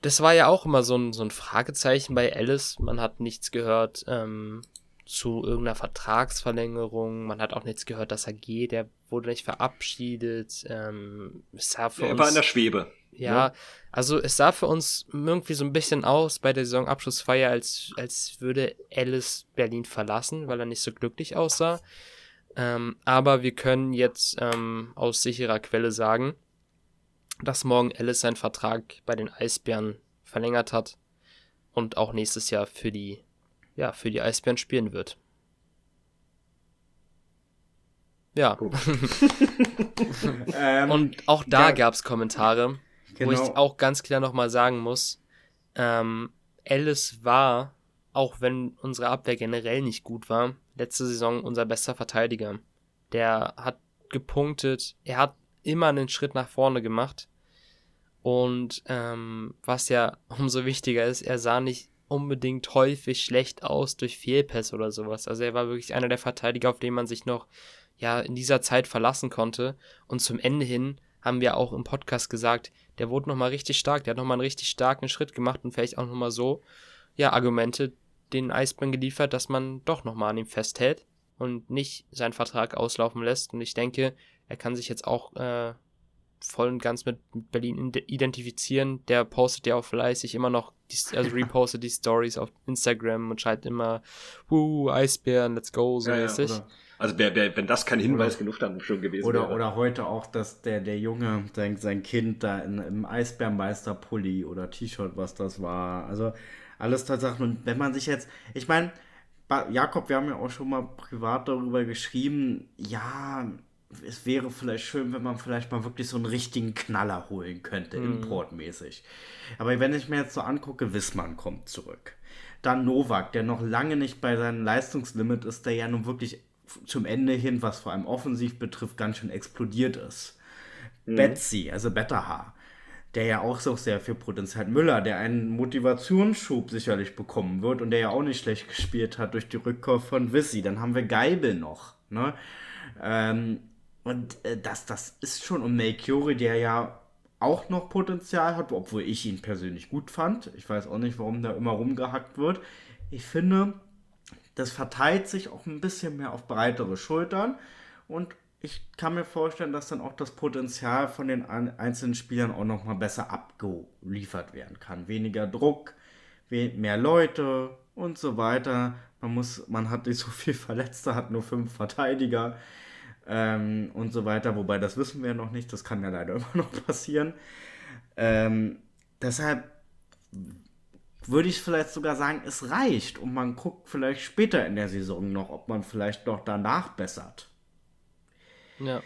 das war ja auch immer so ein, so ein Fragezeichen bei Alice. Man hat nichts gehört ähm, zu irgendeiner Vertragsverlängerung. Man hat auch nichts gehört, dass er geht. Der wurde nicht verabschiedet. Ähm, es sah für er uns, war in der Schwebe. Ja, ja, also es sah für uns irgendwie so ein bisschen aus bei der Saisonabschlussfeier, als, als würde Alice Berlin verlassen, weil er nicht so glücklich aussah. Ähm, aber wir können jetzt ähm, aus sicherer Quelle sagen, dass Morgan Ellis seinen Vertrag bei den Eisbären verlängert hat und auch nächstes Jahr für die, ja, für die Eisbären spielen wird. Ja. ähm, und auch da ja, gab es Kommentare, genau. wo ich genau. auch ganz klar nochmal sagen muss, ähm, Ellis war, auch wenn unsere Abwehr generell nicht gut war, letzte Saison unser bester Verteidiger. Der hat gepunktet, er hat immer einen Schritt nach vorne gemacht. Und ähm, was ja umso wichtiger ist, er sah nicht unbedingt häufig schlecht aus durch Fehlpässe oder sowas. Also er war wirklich einer der Verteidiger, auf den man sich noch ja in dieser Zeit verlassen konnte. Und zum Ende hin haben wir auch im Podcast gesagt, der wurde nochmal richtig stark, der hat nochmal einen richtig starken Schritt gemacht und vielleicht auch nochmal so, ja, Argumente den Eisbären geliefert, dass man doch nochmal an ihm festhält und nicht seinen Vertrag auslaufen lässt. Und ich denke, er kann sich jetzt auch äh, voll und ganz mit Berlin identifizieren. Der postet ja auch fleißig immer noch, die, also repostet die Stories auf Instagram und schreibt immer, wuh, Eisbären, let's go, so ja, mäßig. Ja, also wer, wer, wenn das kein Hinweis oder, genug dann schon gewesen oder, wäre. Oder heute auch, dass der, der Junge, sein, sein Kind da in, im Eisbärenmeister-Pulli oder T-Shirt, was das war. Also alles Tatsachen. Und wenn man sich jetzt, ich meine, Jakob, wir haben ja auch schon mal privat darüber geschrieben, ja, es wäre vielleicht schön, wenn man vielleicht mal wirklich so einen richtigen Knaller holen könnte, mhm. importmäßig. Aber wenn ich mir jetzt so angucke, Wissmann kommt zurück. Dann Novak, der noch lange nicht bei seinem Leistungslimit ist, der ja nun wirklich zum Ende hin, was vor allem offensiv betrifft, ganz schön explodiert ist. Mhm. Betsy, also Betterhaar, der ja auch so sehr viel Potenzial hat. Müller, der einen Motivationsschub sicherlich bekommen wird und der ja auch nicht schlecht gespielt hat durch die Rückkehr von Wissi. Dann haben wir Geibel noch. Ne? Ähm, und äh, das, das ist schon um Melchiori, der ja auch noch Potenzial hat, obwohl ich ihn persönlich gut fand. Ich weiß auch nicht, warum da immer rumgehackt wird. Ich finde, das verteilt sich auch ein bisschen mehr auf breitere Schultern und ich kann mir vorstellen, dass dann auch das Potenzial von den einzelnen Spielern auch noch mal besser abgeliefert werden kann. Weniger Druck, mehr Leute und so weiter. Man muss, man hat nicht so viel Verletzte, hat nur fünf Verteidiger ähm, und so weiter. Wobei, das wissen wir noch nicht, das kann ja leider immer noch passieren. Ähm, deshalb würde ich vielleicht sogar sagen, es reicht und man guckt vielleicht später in der Saison noch, ob man vielleicht noch danach bessert. Ja.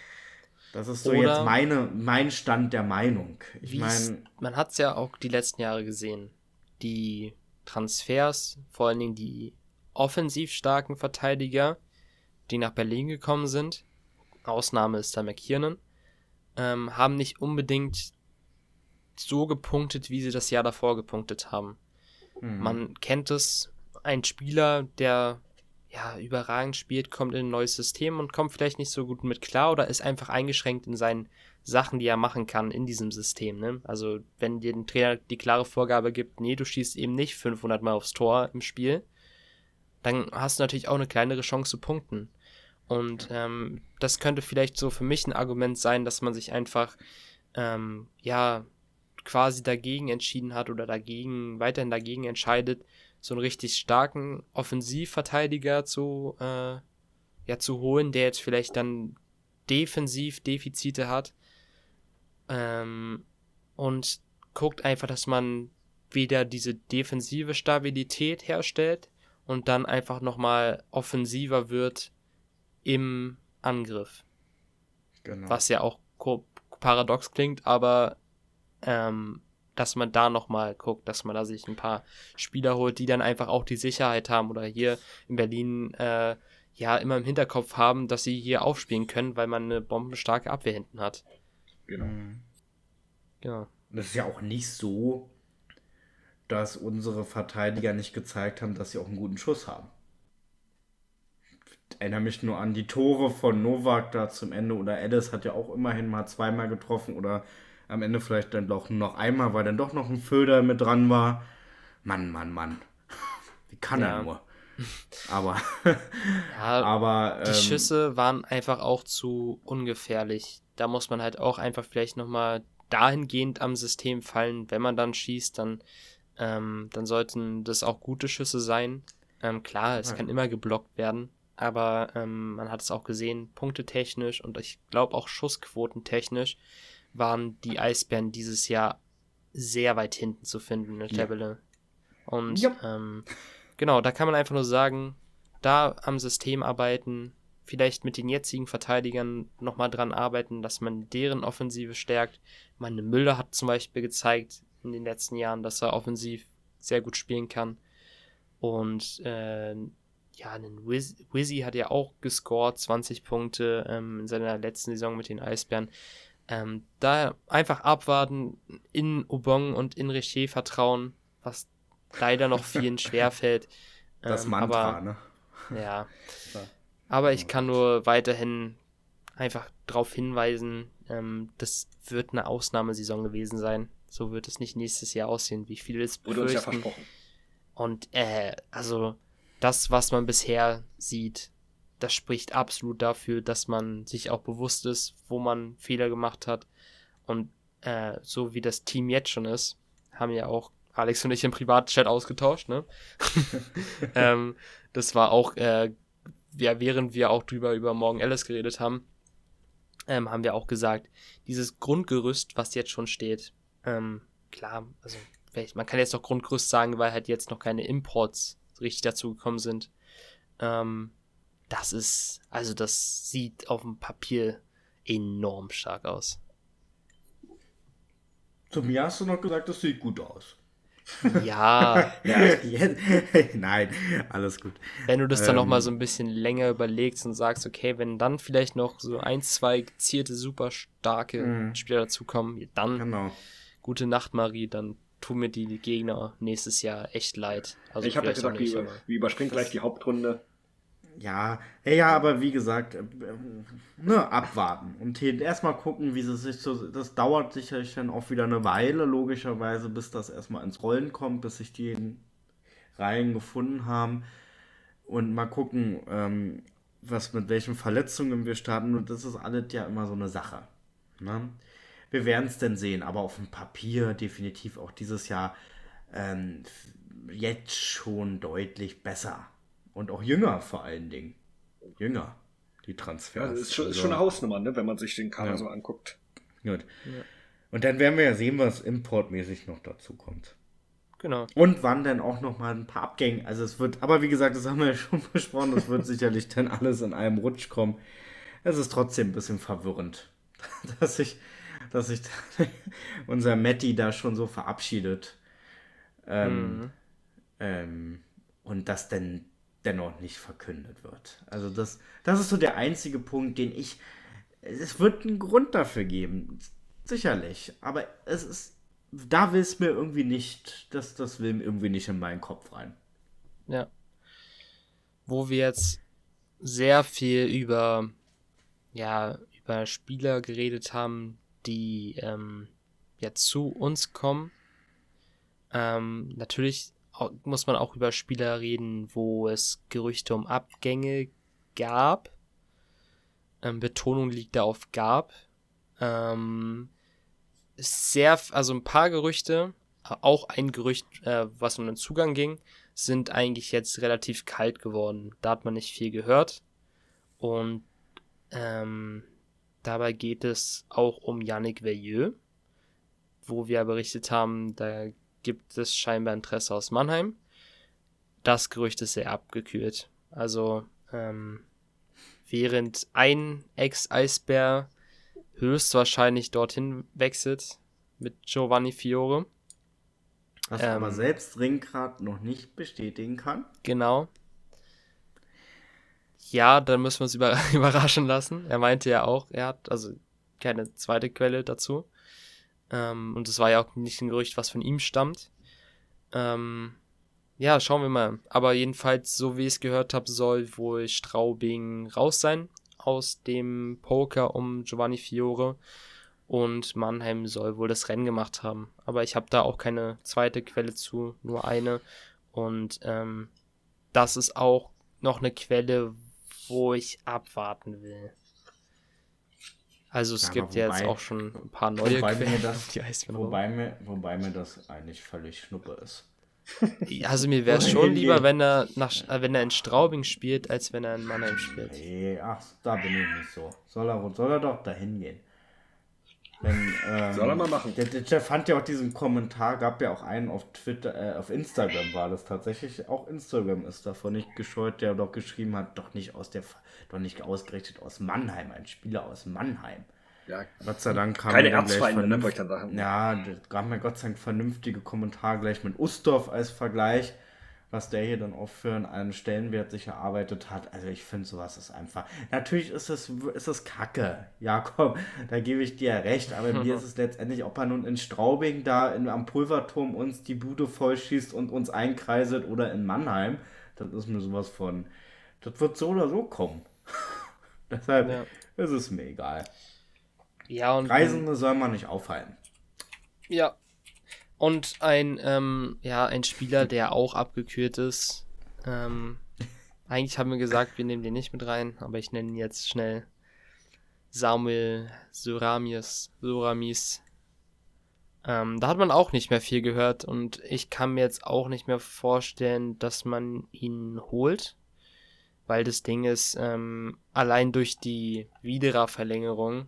Das ist so Oder jetzt meine, mein Stand der Meinung. Ich meine. Man hat es ja auch die letzten Jahre gesehen. Die Transfers, vor allen Dingen die offensiv starken Verteidiger, die nach Berlin gekommen sind, Ausnahme ist da McKiernan, ähm, haben nicht unbedingt so gepunktet, wie sie das Jahr davor gepunktet haben. Mhm. Man kennt es, ein Spieler, der ja überragend spielt, kommt in ein neues System und kommt vielleicht nicht so gut mit klar oder ist einfach eingeschränkt in seinen, Sachen, die er machen kann in diesem System. Ne? Also wenn dir ein Trainer die klare Vorgabe gibt, nee, du schießt eben nicht 500 Mal aufs Tor im Spiel, dann hast du natürlich auch eine kleinere Chance zu punkten. Und ähm, das könnte vielleicht so für mich ein Argument sein, dass man sich einfach ähm, ja quasi dagegen entschieden hat oder dagegen weiterhin dagegen entscheidet, so einen richtig starken Offensivverteidiger zu äh, ja zu holen, der jetzt vielleicht dann defensiv Defizite hat ähm, und guckt einfach, dass man wieder diese defensive Stabilität herstellt und dann einfach nochmal offensiver wird im Angriff. Genau. Was ja auch paradox klingt, aber ähm, dass man da nochmal guckt, dass man da sich ein paar Spieler holt, die dann einfach auch die Sicherheit haben oder hier in Berlin äh, ja immer im Hinterkopf haben, dass sie hier aufspielen können, weil man eine bombenstarke Abwehr hinten hat. Genau. Genau. Und es ist ja auch nicht so, dass unsere Verteidiger nicht gezeigt haben, dass sie auch einen guten Schuss haben. Ich erinnere mich nur an die Tore von Novak da zum Ende oder Edis hat ja auch immerhin mal zweimal getroffen oder am Ende vielleicht dann doch noch einmal, weil dann doch noch ein Föder mit dran war. Mann, Mann, Mann. Wie kann ja. er nur? Aber, ja, aber die ähm, Schüsse waren einfach auch zu ungefährlich. Da muss man halt auch einfach vielleicht nochmal dahingehend am System fallen, wenn man dann schießt, dann, ähm, dann sollten das auch gute Schüsse sein. Ähm, klar, es ja. kann immer geblockt werden, aber ähm, man hat es auch gesehen, punktetechnisch und ich glaube auch schussquotentechnisch waren die Eisbären dieses Jahr sehr weit hinten zu finden in der Tabelle. Und ja. ähm, genau, da kann man einfach nur sagen, da am System arbeiten, vielleicht mit den jetzigen Verteidigern nochmal dran arbeiten, dass man deren Offensive stärkt. Meine Müller hat zum Beispiel gezeigt in den letzten Jahren, dass er offensiv sehr gut spielen kann. Und äh, ja, ein Wiz Wizzy hat ja auch gescored, 20 Punkte ähm, in seiner letzten Saison mit den Eisbären. Ähm, da einfach abwarten, in Ubong und in Richer vertrauen, was leider noch vielen schwerfällt. Das ähm, Mantra, aber, ne? Ja. Aber ich kann nur weiterhin einfach darauf hinweisen, ähm, das wird eine Ausnahmesaison gewesen sein. So wird es nicht nächstes Jahr aussehen, wie viele es Wurde uns ja versprochen. Und äh, also das, was man bisher sieht, das spricht absolut dafür, dass man sich auch bewusst ist, wo man Fehler gemacht hat. Und äh, so wie das Team jetzt schon ist, haben ja auch Alex und ich im Privatchat ausgetauscht, ne? ähm, das war auch äh, ja, während wir auch drüber über Morgan Ellis geredet haben, ähm, haben wir auch gesagt, dieses Grundgerüst, was jetzt schon steht, ähm, klar, also man kann jetzt noch Grundgerüst sagen, weil halt jetzt noch keine Imports richtig dazu gekommen sind. Ähm, das ist, also das sieht auf dem Papier enorm stark aus. Zu mir hast du noch gesagt, das sieht gut aus. Ja. Nein, alles gut. Wenn du das dann ähm, nochmal so ein bisschen länger überlegst und sagst, okay, wenn dann vielleicht noch so ein, zwei gezielte, super starke mhm. Spieler dazukommen, dann genau. gute Nacht, Marie, dann tun mir die Gegner nächstes Jahr echt leid. Also ich habe ja gesagt, wir überspringen gleich die Hauptrunde. Ja, ja, aber wie gesagt, äh, ne, abwarten und erstmal gucken, wie sie sich so. Das dauert sicherlich dann auch wieder eine Weile, logischerweise, bis das erstmal ins Rollen kommt, bis sich die Reihen gefunden haben. Und mal gucken, ähm, was mit welchen Verletzungen wir starten. Und das ist alles ja immer so eine Sache. Ne? Wir werden es denn sehen, aber auf dem Papier definitiv auch dieses Jahr ähm, jetzt schon deutlich besser. Und auch jünger vor allen Dingen. Jünger, die Transfers. Ja, das ist schon, also, ist schon eine Hausnummer, ne, wenn man sich den Kader ja. so anguckt. Gut. Ja. Und dann werden wir ja sehen, was importmäßig noch dazu kommt. Genau. Und wann dann auch noch mal ein paar Abgänge. Also es wird, aber wie gesagt, das haben wir ja schon besprochen, das wird sicherlich dann alles in einem Rutsch kommen. Es ist trotzdem ein bisschen verwirrend, dass sich, dass sich unser Matti da schon so verabschiedet. Ähm, mhm. ähm, und das denn dennoch nicht verkündet wird. Also das, das ist so der einzige Punkt, den ich. Es wird einen Grund dafür geben, sicherlich. Aber es ist, da will es mir irgendwie nicht, das, das will mir irgendwie nicht in meinen Kopf rein. Ja. Wo wir jetzt sehr viel über, ja, über Spieler geredet haben, die ähm, ja zu uns kommen. Ähm, natürlich muss man auch über Spieler reden, wo es Gerüchte um Abgänge gab. Ähm, Betonung liegt da auf gab. Ähm, sehr, also ein paar Gerüchte, auch ein Gerücht, äh, was um den Zugang ging, sind eigentlich jetzt relativ kalt geworden. Da hat man nicht viel gehört. Und ähm, dabei geht es auch um Yannick Veilleux, wo wir berichtet haben, da gibt es scheinbar Interesse aus Mannheim. Das Gerücht ist sehr abgekühlt. Also, ähm, während ein Ex-Eisbär höchstwahrscheinlich dorthin wechselt mit Giovanni Fiore. Was ähm, aber selbst Ringgrad noch nicht bestätigen kann. Genau. Ja, dann müssen wir uns über überraschen lassen. Er meinte ja auch, er hat also keine zweite Quelle dazu. Ähm, und es war ja auch nicht ein Gerücht, was von ihm stammt. Ähm, ja, schauen wir mal. Aber jedenfalls, so wie ich es gehört habe, soll wohl Straubing raus sein aus dem Poker um Giovanni Fiore. Und Mannheim soll wohl das Rennen gemacht haben. Aber ich habe da auch keine zweite Quelle zu, nur eine. Und ähm, das ist auch noch eine Quelle, wo ich abwarten will. Also es ja, gibt wobei, ja jetzt auch schon ein paar neue wobei Quellen. Mir das, die heißt wobei, mir, wobei mir das eigentlich völlig schnuppe ist. Also mir wäre es schon lieber, wenn er, nach, äh, wenn er in Straubing spielt, als wenn er in Mannheim spielt. Nee, ach, da bin ich nicht so. Soll er, soll er doch dahin gehen. Wenn, ähm, Soll er mal machen. Der, der, der, fand ja auch diesen Kommentar, gab ja auch einen auf Twitter, äh, auf Instagram war das tatsächlich. Auch Instagram ist davon nicht gescheut, der doch geschrieben hat, doch nicht aus der, doch nicht ausgerichtet aus Mannheim, ein Spieler aus Mannheim. Ja, Gott sei Dank kam keine Erzfeinde, ne, ich dann sagen. Ja, da kam mir Gott sei Dank vernünftige Kommentar gleich mit Ustorf als Vergleich was der hier dann auch für einen Stellenwert sich erarbeitet hat. Also ich finde sowas ist einfach. Natürlich ist es, ist es Kacke, Jakob, da gebe ich dir recht, aber mir ist es letztendlich, ob er nun in Straubing da in, am Pulverturm uns die Bude vollschießt und uns einkreiselt oder in Mannheim, das ist mir sowas von. Das wird so oder so kommen. Deshalb ja. ist es mir egal. Ja, und Reisende soll man nicht aufhalten. Ja, und ein, ähm, ja, ein Spieler, der auch abgekühlt ist. Ähm, eigentlich haben wir gesagt, wir nehmen den nicht mit rein, aber ich nenne ihn jetzt schnell Samuel Suramis. Suramis. Ähm, da hat man auch nicht mehr viel gehört und ich kann mir jetzt auch nicht mehr vorstellen, dass man ihn holt, weil das Ding ist, ähm, allein durch die Widerer-Verlängerung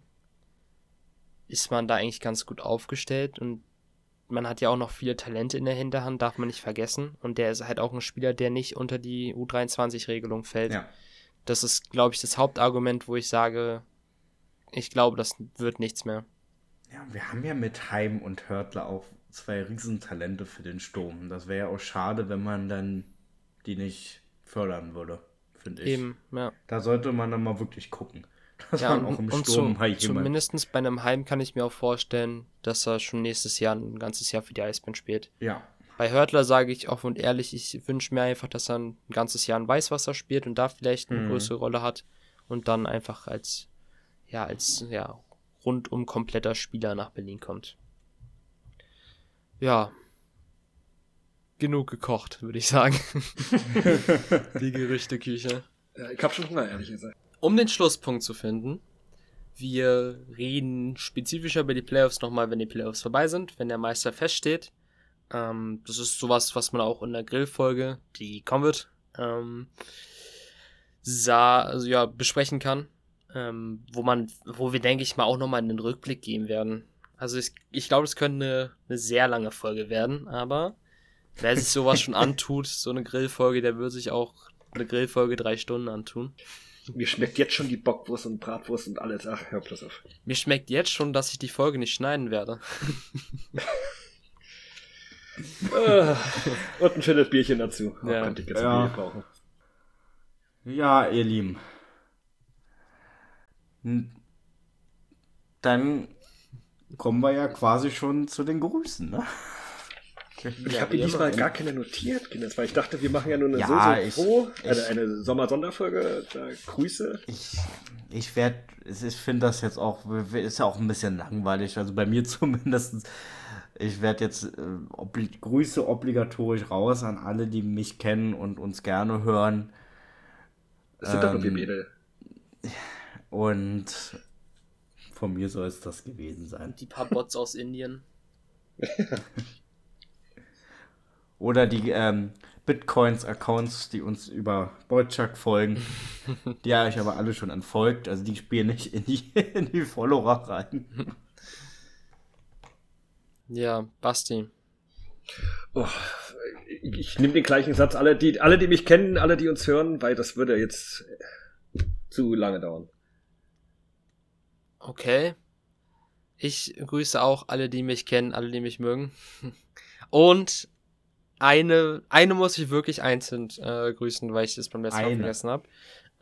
ist man da eigentlich ganz gut aufgestellt und man hat ja auch noch viele Talente in der Hinterhand, darf man nicht vergessen. Und der ist halt auch ein Spieler, der nicht unter die U23-Regelung fällt. Ja. Das ist, glaube ich, das Hauptargument, wo ich sage, ich glaube, das wird nichts mehr. Ja, wir haben ja mit Heim und Hörtler auch zwei Riesentalente für den Sturm. Das wäre ja auch schade, wenn man dann die nicht fördern würde, finde ich. Eben, ja. Da sollte man dann mal wirklich gucken. Das ja, auch im und Sturm zu, zumindest bei einem Heim kann ich mir auch vorstellen, dass er schon nächstes Jahr ein ganzes Jahr für die Eisbären spielt. Ja. Bei Hörtler sage ich offen und ehrlich, ich wünsche mir einfach, dass er ein ganzes Jahr in Weißwasser spielt und da vielleicht eine mhm. größere Rolle hat und dann einfach als, ja, als, ja, rundum kompletter Spieler nach Berlin kommt. Ja. Genug gekocht, würde ich sagen. die Gerüchteküche. Ja, ich habe schon Hunger, ehrlich gesagt um den Schlusspunkt zu finden, wir reden spezifischer über die Playoffs nochmal, wenn die Playoffs vorbei sind, wenn der Meister feststeht. Ähm, das ist sowas, was man auch in der Grillfolge, die kommen wird, ähm, sah, also ja, besprechen kann. Ähm, wo man, wo wir, denke ich mal, auch nochmal in den Rückblick gehen werden. Also ich, ich glaube, es könnte eine, eine sehr lange Folge werden, aber wer sich sowas schon antut, so eine Grillfolge, der wird sich auch eine Grillfolge drei Stunden antun. Mir schmeckt jetzt schon die Bockwurst und Bratwurst und alles. Ach, hör bloß auf. Mir schmeckt jetzt schon, dass ich die Folge nicht schneiden werde. Und ein schönes Bierchen dazu. Oh, ja. Könnte ich jetzt ja. brauchen. Ja, ihr Lieben. Dann kommen wir ja quasi schon zu den Grüßen, ne? Ich Ja, habe mir diesmal gar keine notiert, Kinders, weil ich dachte, wir machen ja nur eine Ja, so, ich- so froh, ich- eine, Sommersonderfolge. Da Grüße. Ich, ich werde, ich finde das jetzt auch, ist ja auch ein bisschen langweilig, also bei mir zumindest. Ich werde jetzt äh, obli Grüße obligatorisch raus an alle, die mich kennen und uns gerne hören. Das sind doch nur Ähm, Mädel. Und von mir soll es das gewesen sein. Die paar Bots aus Indien. Oder die ähm, Bitcoins-Accounts, die uns über Boyczak folgen. die habe ich aber alle schon entfolgt. Also die spielen nicht in die, in die Follower rein. Ja, Basti. Oh, ich ich nehme den gleichen Satz. Alle die, alle, die mich kennen, alle, die uns hören, weil das würde jetzt zu lange dauern. Okay. Ich grüße auch alle, die mich kennen, alle, die mich mögen. Und eine, eine muss ich wirklich einzeln äh, grüßen, weil ich das beim letzten Mal vergessen habe.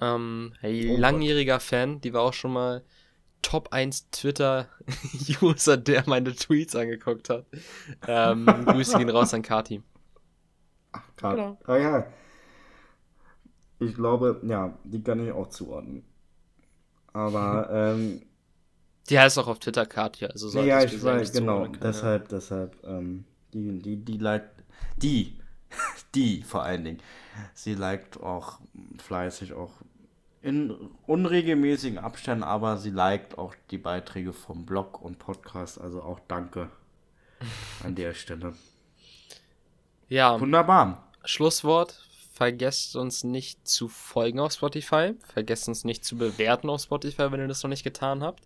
Ähm, Oh langjähriger Fan, die war auch schon mal Top 1 Twitter-User, der meine Tweets angeguckt hat. Ähm, Grüße gehen raus an Kati. Grad. Genau. Ah ja. Ich glaube, ja, die kann ich auch zuordnen. Aber, ähm, Die heißt auch auf Twitter Kati, also solltest ja, ich weiß, genau, ja. deshalb, deshalb, ähm, die, die, die liked, die, die vor allen Dingen, sie liked auch fleißig, auch in unregelmäßigen Abständen, aber sie liked auch die Beiträge vom Blog und Podcast, also auch danke an der Stelle. Ja, Wunderbar. Schlusswort. Vergesst uns nicht zu folgen auf Spotify. Vergesst uns nicht zu bewerten auf Spotify, wenn ihr das noch nicht getan habt.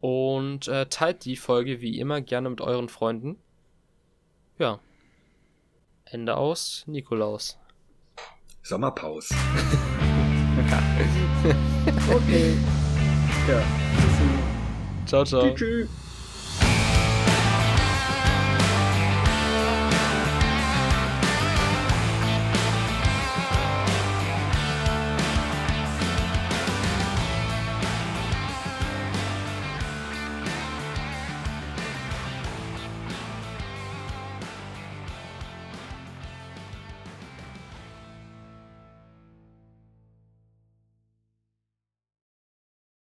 Und äh, teilt die Folge wie immer gerne mit euren Freunden. Ja. Ende aus. Nikolaus. Sommerpause. Okay. Ja. Ciao, ciao. Tschüss.